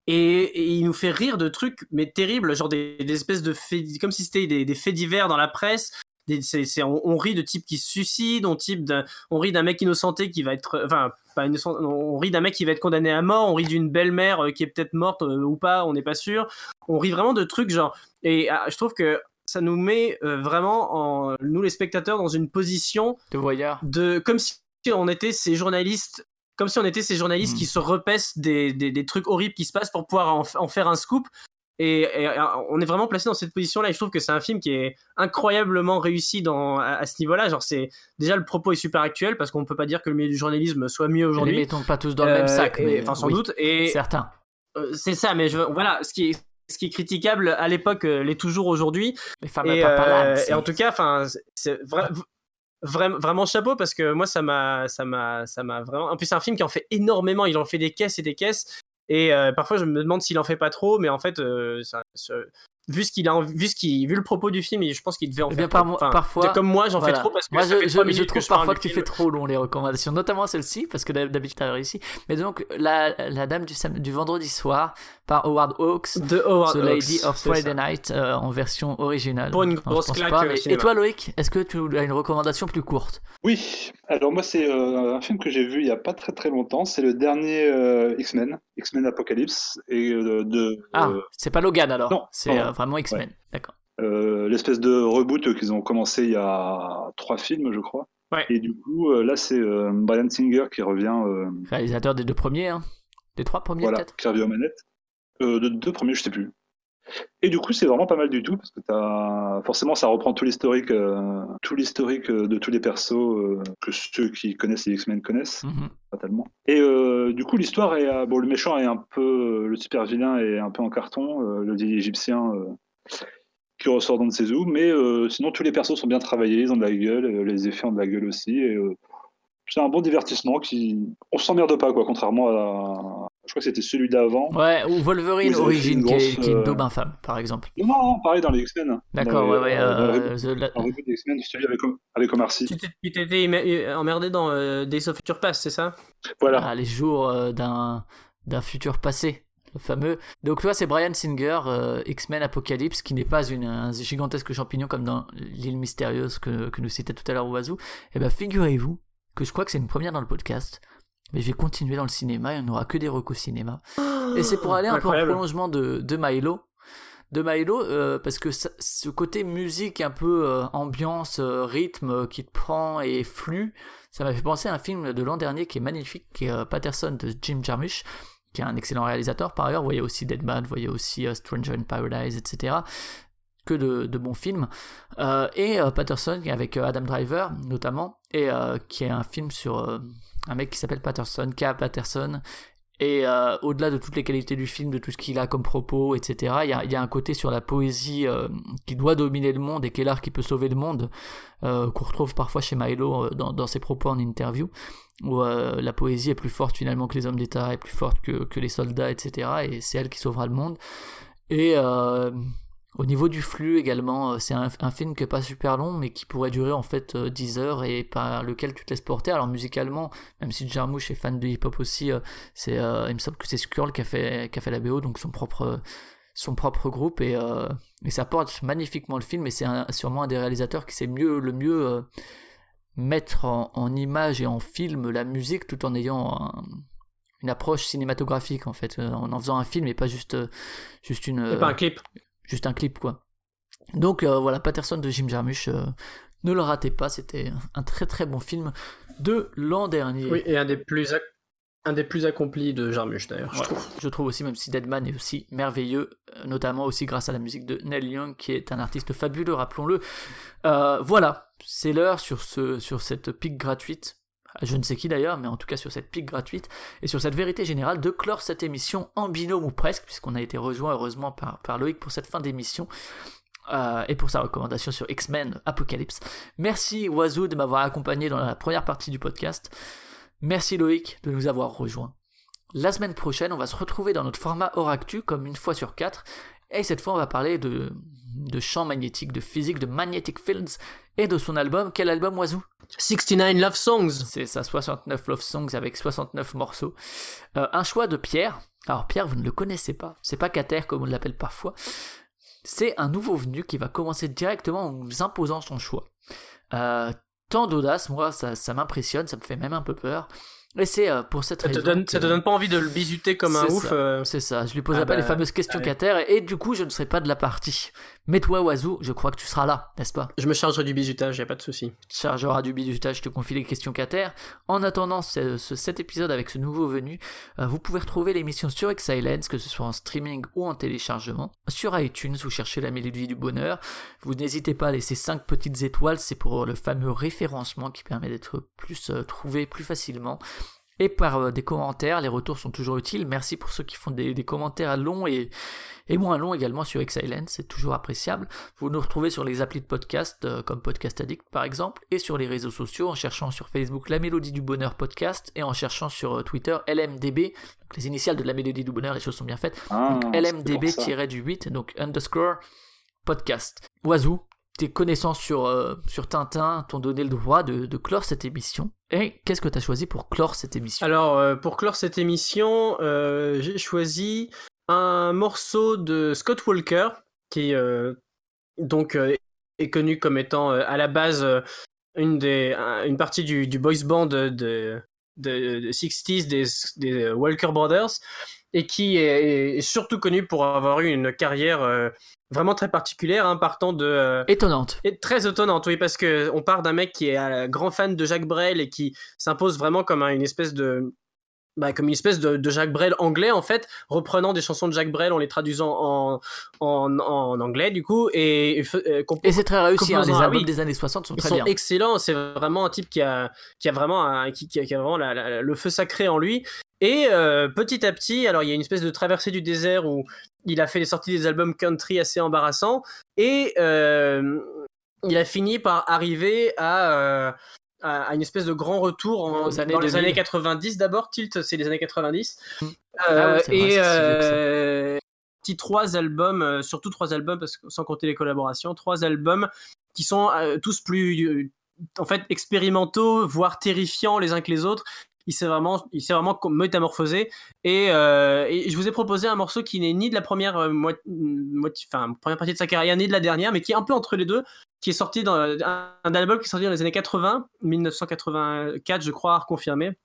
C: et, et il nous fait rire de trucs mais terribles, genre des, espèces de faits, comme si c'était des, faits divers dans la presse. Des- on, rit de types qui se suicident, on, type on rit d'un mec innocenté qui va être, enfin, pas innocent, on rit d'un mec qui va être condamné à mort, on rit d'une belle-mère euh, qui est peut-être morte ou pas, on n'est pas sûr. On rit vraiment de trucs genre, et ah, je trouve que ça nous met euh, vraiment en nous les spectateurs dans une position
B: de voyeur,
C: de comme si on était ces journalistes comme si on était ces journalistes qui se repaissent des, des, des trucs horribles qui se passent pour pouvoir en, faire un scoop. Et, et, on est vraiment placé dans cette position-là. Et je trouve que c'est un film qui est incroyablement réussi dans, à, à ce niveau-là. Genre, c'est déjà le propos est super actuel parce qu'on peut pas dire que le milieu du journalisme soit mieux
B: Ne
C: aujourd'hui.
B: mettons pas tous dans le même
C: Euh,
B: sac,
C: et-
B: mais
C: enfin sans
B: oui,
C: doute. Et
B: certains.
C: euh, c'est ça. Mais je, voilà, ce qui est ce qui est critiquable à l'époque euh, l'est toujours aujourd'hui.
B: Les femmes
C: Et, euh, et en tout cas, enfin, c'est- vrai- Vraiment, vraiment chapeau parce que moi ça m'a ça m'a ça m'a vraiment en plus c'est un film qui en fait énormément. Il en fait des caisses et des caisses. Et euh, parfois je me demande s'il en fait pas trop mais en fait euh, ça- vu ce qu'il a vu ce qu'il vu le propos du film je pense qu'il devait en
B: Eh
C: faire
B: par-.
C: Enfin,
B: parfois,
C: comme moi j'en
B: voilà.
C: fais trop parce que
B: moi, je, trouve parfois que tu
C: film.
B: fais trop long les recommandations, notamment celle-ci, parce que d'habitude tu as réussi. Mais donc, la, la dame du, vendredi soir par Howard Hawks,
C: De Howard
B: The Lady
C: Hawks,
B: of Friday. Night euh, en version originale.
C: Pour une
B: Non,
C: grosse claque,
B: pas,
C: euh,
B: mais- Et toi, Loïc, est-ce que tu as une recommandation plus courte?
L: Oui, alors moi c'est euh, un film que j'ai vu il y a pas très très longtemps, c'est le dernier euh, X-Men, X-Men Apocalypse, et euh, de
B: Ah,
L: euh,
B: c'est pas Logan alors
L: non,
B: C'est vraiment X-Men.
L: ouais.
B: D'accord.
L: euh, l'espèce de reboot qu'ils ont commencé il y a trois films je crois.
C: Ouais.
L: Et du coup euh, là c'est euh, Brian Singer qui revient, euh,
B: Réalisateur des deux premiers, hein. Des trois premiers
L: voilà,
B: peut-être
L: qui revient aux manettes. De deux premiers je sais plus. Et du coup c'est vraiment pas mal du tout parce que forcément ça reprend tout l'historique, euh, tout l'historique euh, de tous les persos euh, que ceux qui connaissent les X-Men connaissent.
B: Mhm.
L: fatalement. Et euh, du coup, l'histoire est. bon, le méchant est un peu. Le super vilain est un peu en carton, le dieu égyptien qui ressort dans de ses eaux, mais sinon, tous les persos sont bien travaillés, ils ont de la gueule, les effets ont de la gueule aussi. Et, c'est un bon divertissement qui. On s'emmerde pas, quoi, contrairement à. Je crois que c'était celui d'avant.
B: Ouais, ou Wolverine Origin, qui, est,
L: grosse,
B: qui est une
L: euh,
B: daube infâme, par exemple.
L: Non, non, non, pareil dans les X-Men.
B: D'accord, ouais, ouais.
L: euh, dans
B: euh, la-
L: X-Men, celui avec, avec Omar Sy.
C: Tu t'étais emmerdé dans euh, Days of Future Past c'est ça?
L: Voilà.
B: Ah, les jours euh, d'un d'un futur passé, le fameux. Donc là, c'est Brian Singer, euh, X-Men Apocalypse, qui n'est pas une, un gigantesque champignon comme dans l'île mystérieuse que, que nous citait tout à l'heure Oiseau. Et ben, figurez-vous que je crois que c'est une première dans le podcast. Mais je vais continuer dans le cinéma, il n'y en aura que des recos cinéma. Et c'est pour aller un peu en prolongement de, de Milo. De Milo, euh, parce que ça- ce côté musique un peu euh, ambiance, euh, rythme euh, qui te prend et flux, ça m'a fait penser à un film de l'an dernier qui est magnifique, qui est euh, Patterson de Jim Jarmusch, qui est un excellent réalisateur par ailleurs. Vous voyez aussi Deadman, vous voyez aussi euh, Stranger in Paradise, etc. Que de, bons films. Euh, et euh, Patterson avec euh, Adam Driver notamment, et qui est un film sur un mec qui s'appelle Patterson, K. Patterson, Et au-delà de toutes les qualités du film, de tout ce qu'il a comme propos, etc., il y a, un côté sur la poésie qui doit dominer le monde et qui est l'art qui peut sauver le monde, qu'on retrouve parfois chez Milo dans, dans, ses propos en interview, où la poésie est plus forte finalement que les hommes d'État, est plus forte que, que les soldats, etc., et c'est elle qui sauvera le monde. Et au niveau du flux également, c'est un, un, film qui est pas super long, mais qui pourrait durer en fait 10 heures et par lequel tu te laisses porter. Alors musicalement, même si Jarmouche est fan de hip-hop aussi, c'est, euh, il me semble que c'est Skrull qui a fait, qui a fait la BO, donc son propre, son propre groupe et, euh, et ça porte magnifiquement le film. Et c'est sûrement un des réalisateurs qui sait mieux, le mieux euh, mettre en, en, image et en film la musique tout en ayant un, une approche cinématographique en fait, en en faisant un film et pas juste, juste une.
C: Et pas un clip
B: juste un clip quoi. Donc euh, voilà, Patterson de Jim Jarmusch, euh, ne le ratez pas, c'était un très très bon film de l'an dernier.
C: Oui, et un des plus, un des plus accomplis de Jarmusch d'ailleurs,
B: ouais, je trouve. Je trouve aussi, même si Deadman est aussi merveilleux, euh, notamment aussi grâce à la musique de Neil Young, qui est un artiste fabuleux, rappelons-le. Euh, voilà, c'est l'heure sur, ce, sur cette pique gratuite je ne sais qui d'ailleurs, mais en tout cas sur cette pique gratuite et sur cette vérité générale, de clore cette émission en binôme ou presque, puisqu'on a été rejoint heureusement par, Loïc pour cette fin d'émission. Euh, et pour sa recommandation sur X-Men Apocalypse. Merci Oiseau de m'avoir accompagné dans la première partie du podcast. Merci Loïc de nous avoir rejoints. La semaine prochaine, on va se retrouver dans notre format Oractu comme une fois sur quatre. Et cette fois, on va parler de, de champs magnétiques, de physique, de magnetic fields et de son album. Quel album, Oiseau
C: 69 Love Songs.
B: C'est ça, 69 Love Songs avec 69 morceaux. Euh, un choix de Pierre. Alors Pierre, vous ne le connaissez pas. C'est pas Cater comme on l'appelle parfois. C'est un nouveau venu qui va commencer directement en vous imposant son choix. Euh, tant d'audace, moi, ça, ça m'impressionne, ça me fait même un peu peur. Et c'est euh, pour cette
C: ça
B: raison.
C: Te donne, que... Ça te donne pas envie de le bisuter comme un ouf. Euh...
B: C'est ça, je lui poserai ah pas bah, les fameuses questions ouais. Cater et, et, du coup je ne serai pas de la partie. Mais toi, Oiseau, je crois que tu seras là, n'est-ce pas?
C: Je me chargerai du bisutage, y a pas de souci.
B: Tu chargeras du bisutage, je te confie les questions Cater. En attendant ce, ce, cet épisode avec ce nouveau venu, euh, vous pouvez retrouver l'émission sur Excellence, que ce soit en streaming ou en téléchargement. Sur iTunes, vous cherchez la mélodie du bonheur. Vous n'hésitez pas à laisser 5 petites étoiles, c'est pour le fameux référencement qui permet d'être plus trouvé plus facilement et par euh, des commentaires. Les retours sont toujours utiles. Merci pour ceux qui font des, des commentaires longs et, et, moins longs également sur Excellence, c'est toujours appréciable. Vous nous retrouvez sur les applis de podcast euh, comme Podcast Addict par exemple et sur les réseaux sociaux en cherchant sur Facebook La Mélodie du Bonheur podcast et en cherchant sur euh, Twitter LMDB, donc les initiales de La Mélodie du Bonheur, les choses sont bien faites.
F: Ah,
B: donc LMDB-du-8, donc underscore podcast. Oiseau, tes connaissances sur, euh, sur Tintin t'ont donné le droit de, clore cette émission. Et qu'est-ce que tu as choisi pour clore cette émission?
C: Alors, euh, pour clore cette émission, euh, j'ai choisi un morceau de Scott Walker, qui donc est connu comme étant à la base une, des, une partie du boys band de, de, de 60s des, des, Walker Brothers, et qui est, est, surtout connu pour avoir eu une carrière vraiment très particulière, hein, partant de euh,
B: étonnante.
C: et très étonnante, oui, parce que on part d'un mec qui est un grand fan de Jacques Brel et qui s'impose vraiment comme une espèce de bah, comme une espèce de, de, Jacques Brel anglais en fait, reprenant des chansons de Jacques Brel en les traduisant en, en, en anglais du coup et
B: et, et c'est très réussi hein, les albums oui, des années 60 sont
C: ils
B: très
C: sont
B: bien.
C: excellents c'est vraiment un type qui a qui a vraiment un, qui, qui, a, qui a vraiment la, la, le feu sacré en lui. Et euh, petit à petit alors il y a une espèce de traversée du désert où il a fait les sorties des albums country assez embarrassants et euh, il a fini par arriver à euh, à une espèce de grand retour en,
B: Aux années
C: dans les
B: 2000.
C: années 90 d'abord. Tilt, c'est les années 90.
B: Ah
C: Euh,
B: vrai,
C: et euh, petit trois albums, euh, surtout trois albums, parce que, sans compter les collaborations, trois albums qui sont tous plus, en fait, expérimentaux, voire terrifiants les uns que les autres. Il s'est vraiment, il s'est vraiment métamorphosé. Et, euh, et je vous ai proposé un morceau qui n'est ni de la première euh, moitié, moitié, enfin, première partie de sa carrière, ni de la dernière, mais qui est un peu entre les deux, qui est sorti dans un, album qui est sorti dans les années 80, 1984, je crois, à reconfirmer.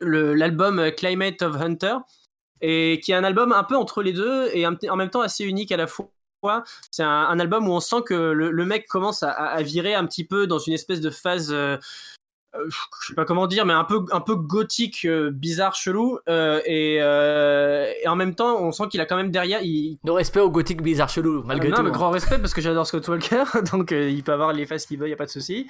C: L'album euh, Climate of Hunter, et qui est un album un peu entre les deux et en même temps assez unique à la fois. C'est un, album où on sent que le, mec commence à, à virer un petit peu dans une espèce de phase, euh, euh, je sais pas comment dire, mais un peu, un peu gothique, euh, bizarre, chelou. euh, et, euh, et en même temps, on sent qu'il a quand même derrière. Il...
B: De respect au gothique bizarre chelou, malgré
C: non,
B: tout.
C: mais
B: hein.
C: grand respect parce que j'adore Scott Walker, [laughs] donc euh, il peut avoir les faces qu'il veut, y a pas de souci.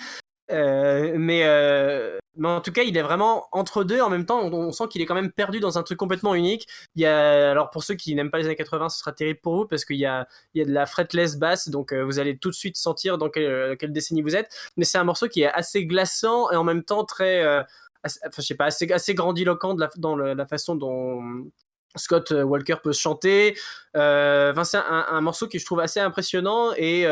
C: Euh, mais, euh, mais en tout cas, il est vraiment entre deux. En même temps, on, sent qu'il est quand même perdu dans un truc complètement unique. Il y a, alors pour ceux qui n'aiment pas les années 80, ce sera terrible pour vous parce qu'il y a, il y a de la fretless basse, donc euh, vous allez tout de suite sentir dans quelle, quelle décennie vous êtes. Mais c'est un morceau qui est assez glaçant et en même temps très, enfin, je sais pas, assez, assez grandiloquent dans la façon dont Scott Walker peut chanter. Enfin, c'est un, un morceau qui je trouve assez impressionnant et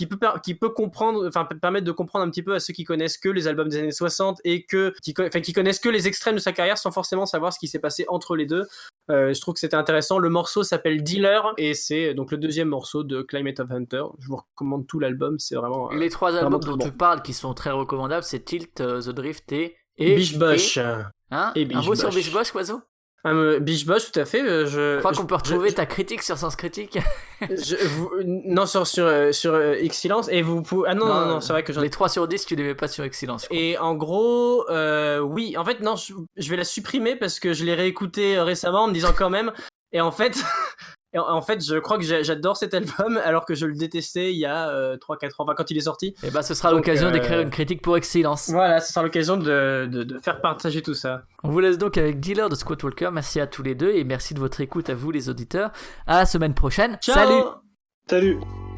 C: qui peut, qui peut comprendre, enfin, permettre de comprendre un petit peu à ceux qui connaissent que les albums des années 60 et que, qui, enfin, qui connaissent que les extrêmes de sa carrière sans forcément savoir ce qui s'est passé entre les deux. Euh, je trouve que c'était intéressant. Le morceau s'appelle Dealer et c'est donc le deuxième morceau de Climate of Hunter. Je vous recommande tout l'album, c'est vraiment. euh,
B: Les trois
C: vraiment
B: albums dont
C: bon.
B: tu parles qui sont très recommandables, c'est Tilt, euh, The Drift et. et
C: Bish
B: Hein
C: Et
B: Un mot sur. Bish Bosh, Oiseau?
C: Euh, Bish Bosh, tout à fait. euh, Je,
B: Je crois qu'on peut retrouver
C: je-
B: ta critique sur Sens Critique. [laughs]
C: je- vous- non, sur, sur, euh, sur euh, Excellence. Et vous pouvez. Ah non, non, non, c'est vrai que j'en
B: Les 3 sur 10, tu les mets pas sur Excellence.
C: Et en gros, euh, oui, en fait, non, je, je vais la supprimer parce que je l'ai réécouté euh, récemment en me disant quand même. Et en fait, [laughs] et en, fait je crois que j'adore cet album [laughs] alors que je le détestais il y a 3-4 ans, enfin quand il est sorti.
B: Et bah, ce sera l'occasion
C: euh,
B: d'écrire une critique pour Excellence.
C: Voilà, ce sera l'occasion de, de, de faire partager tout ça.
B: On vous laisse donc avec Dealer de Scott Walker. Merci à tous les deux et merci de votre écoute à vous, les auditeurs. À la semaine prochaine.
C: Ciao
B: Salut
F: Salut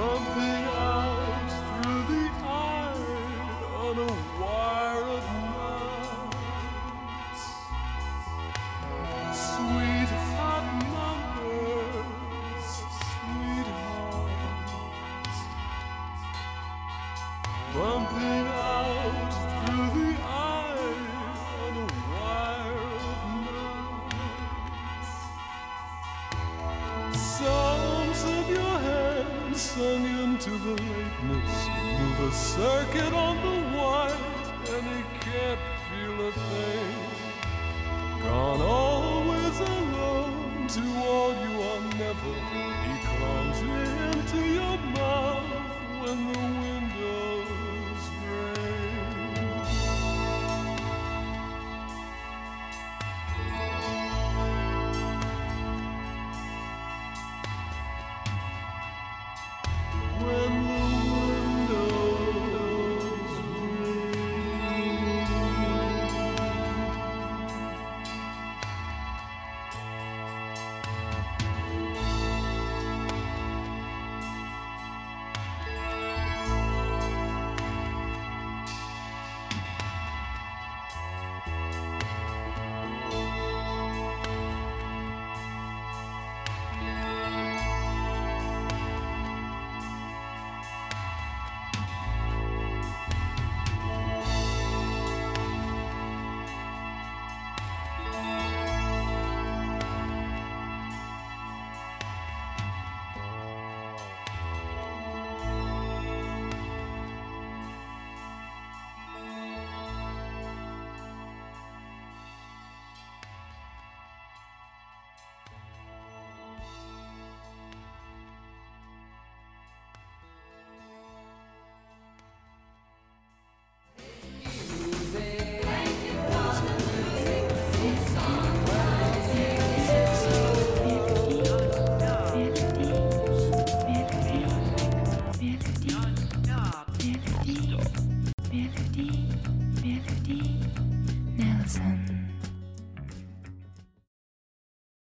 F: something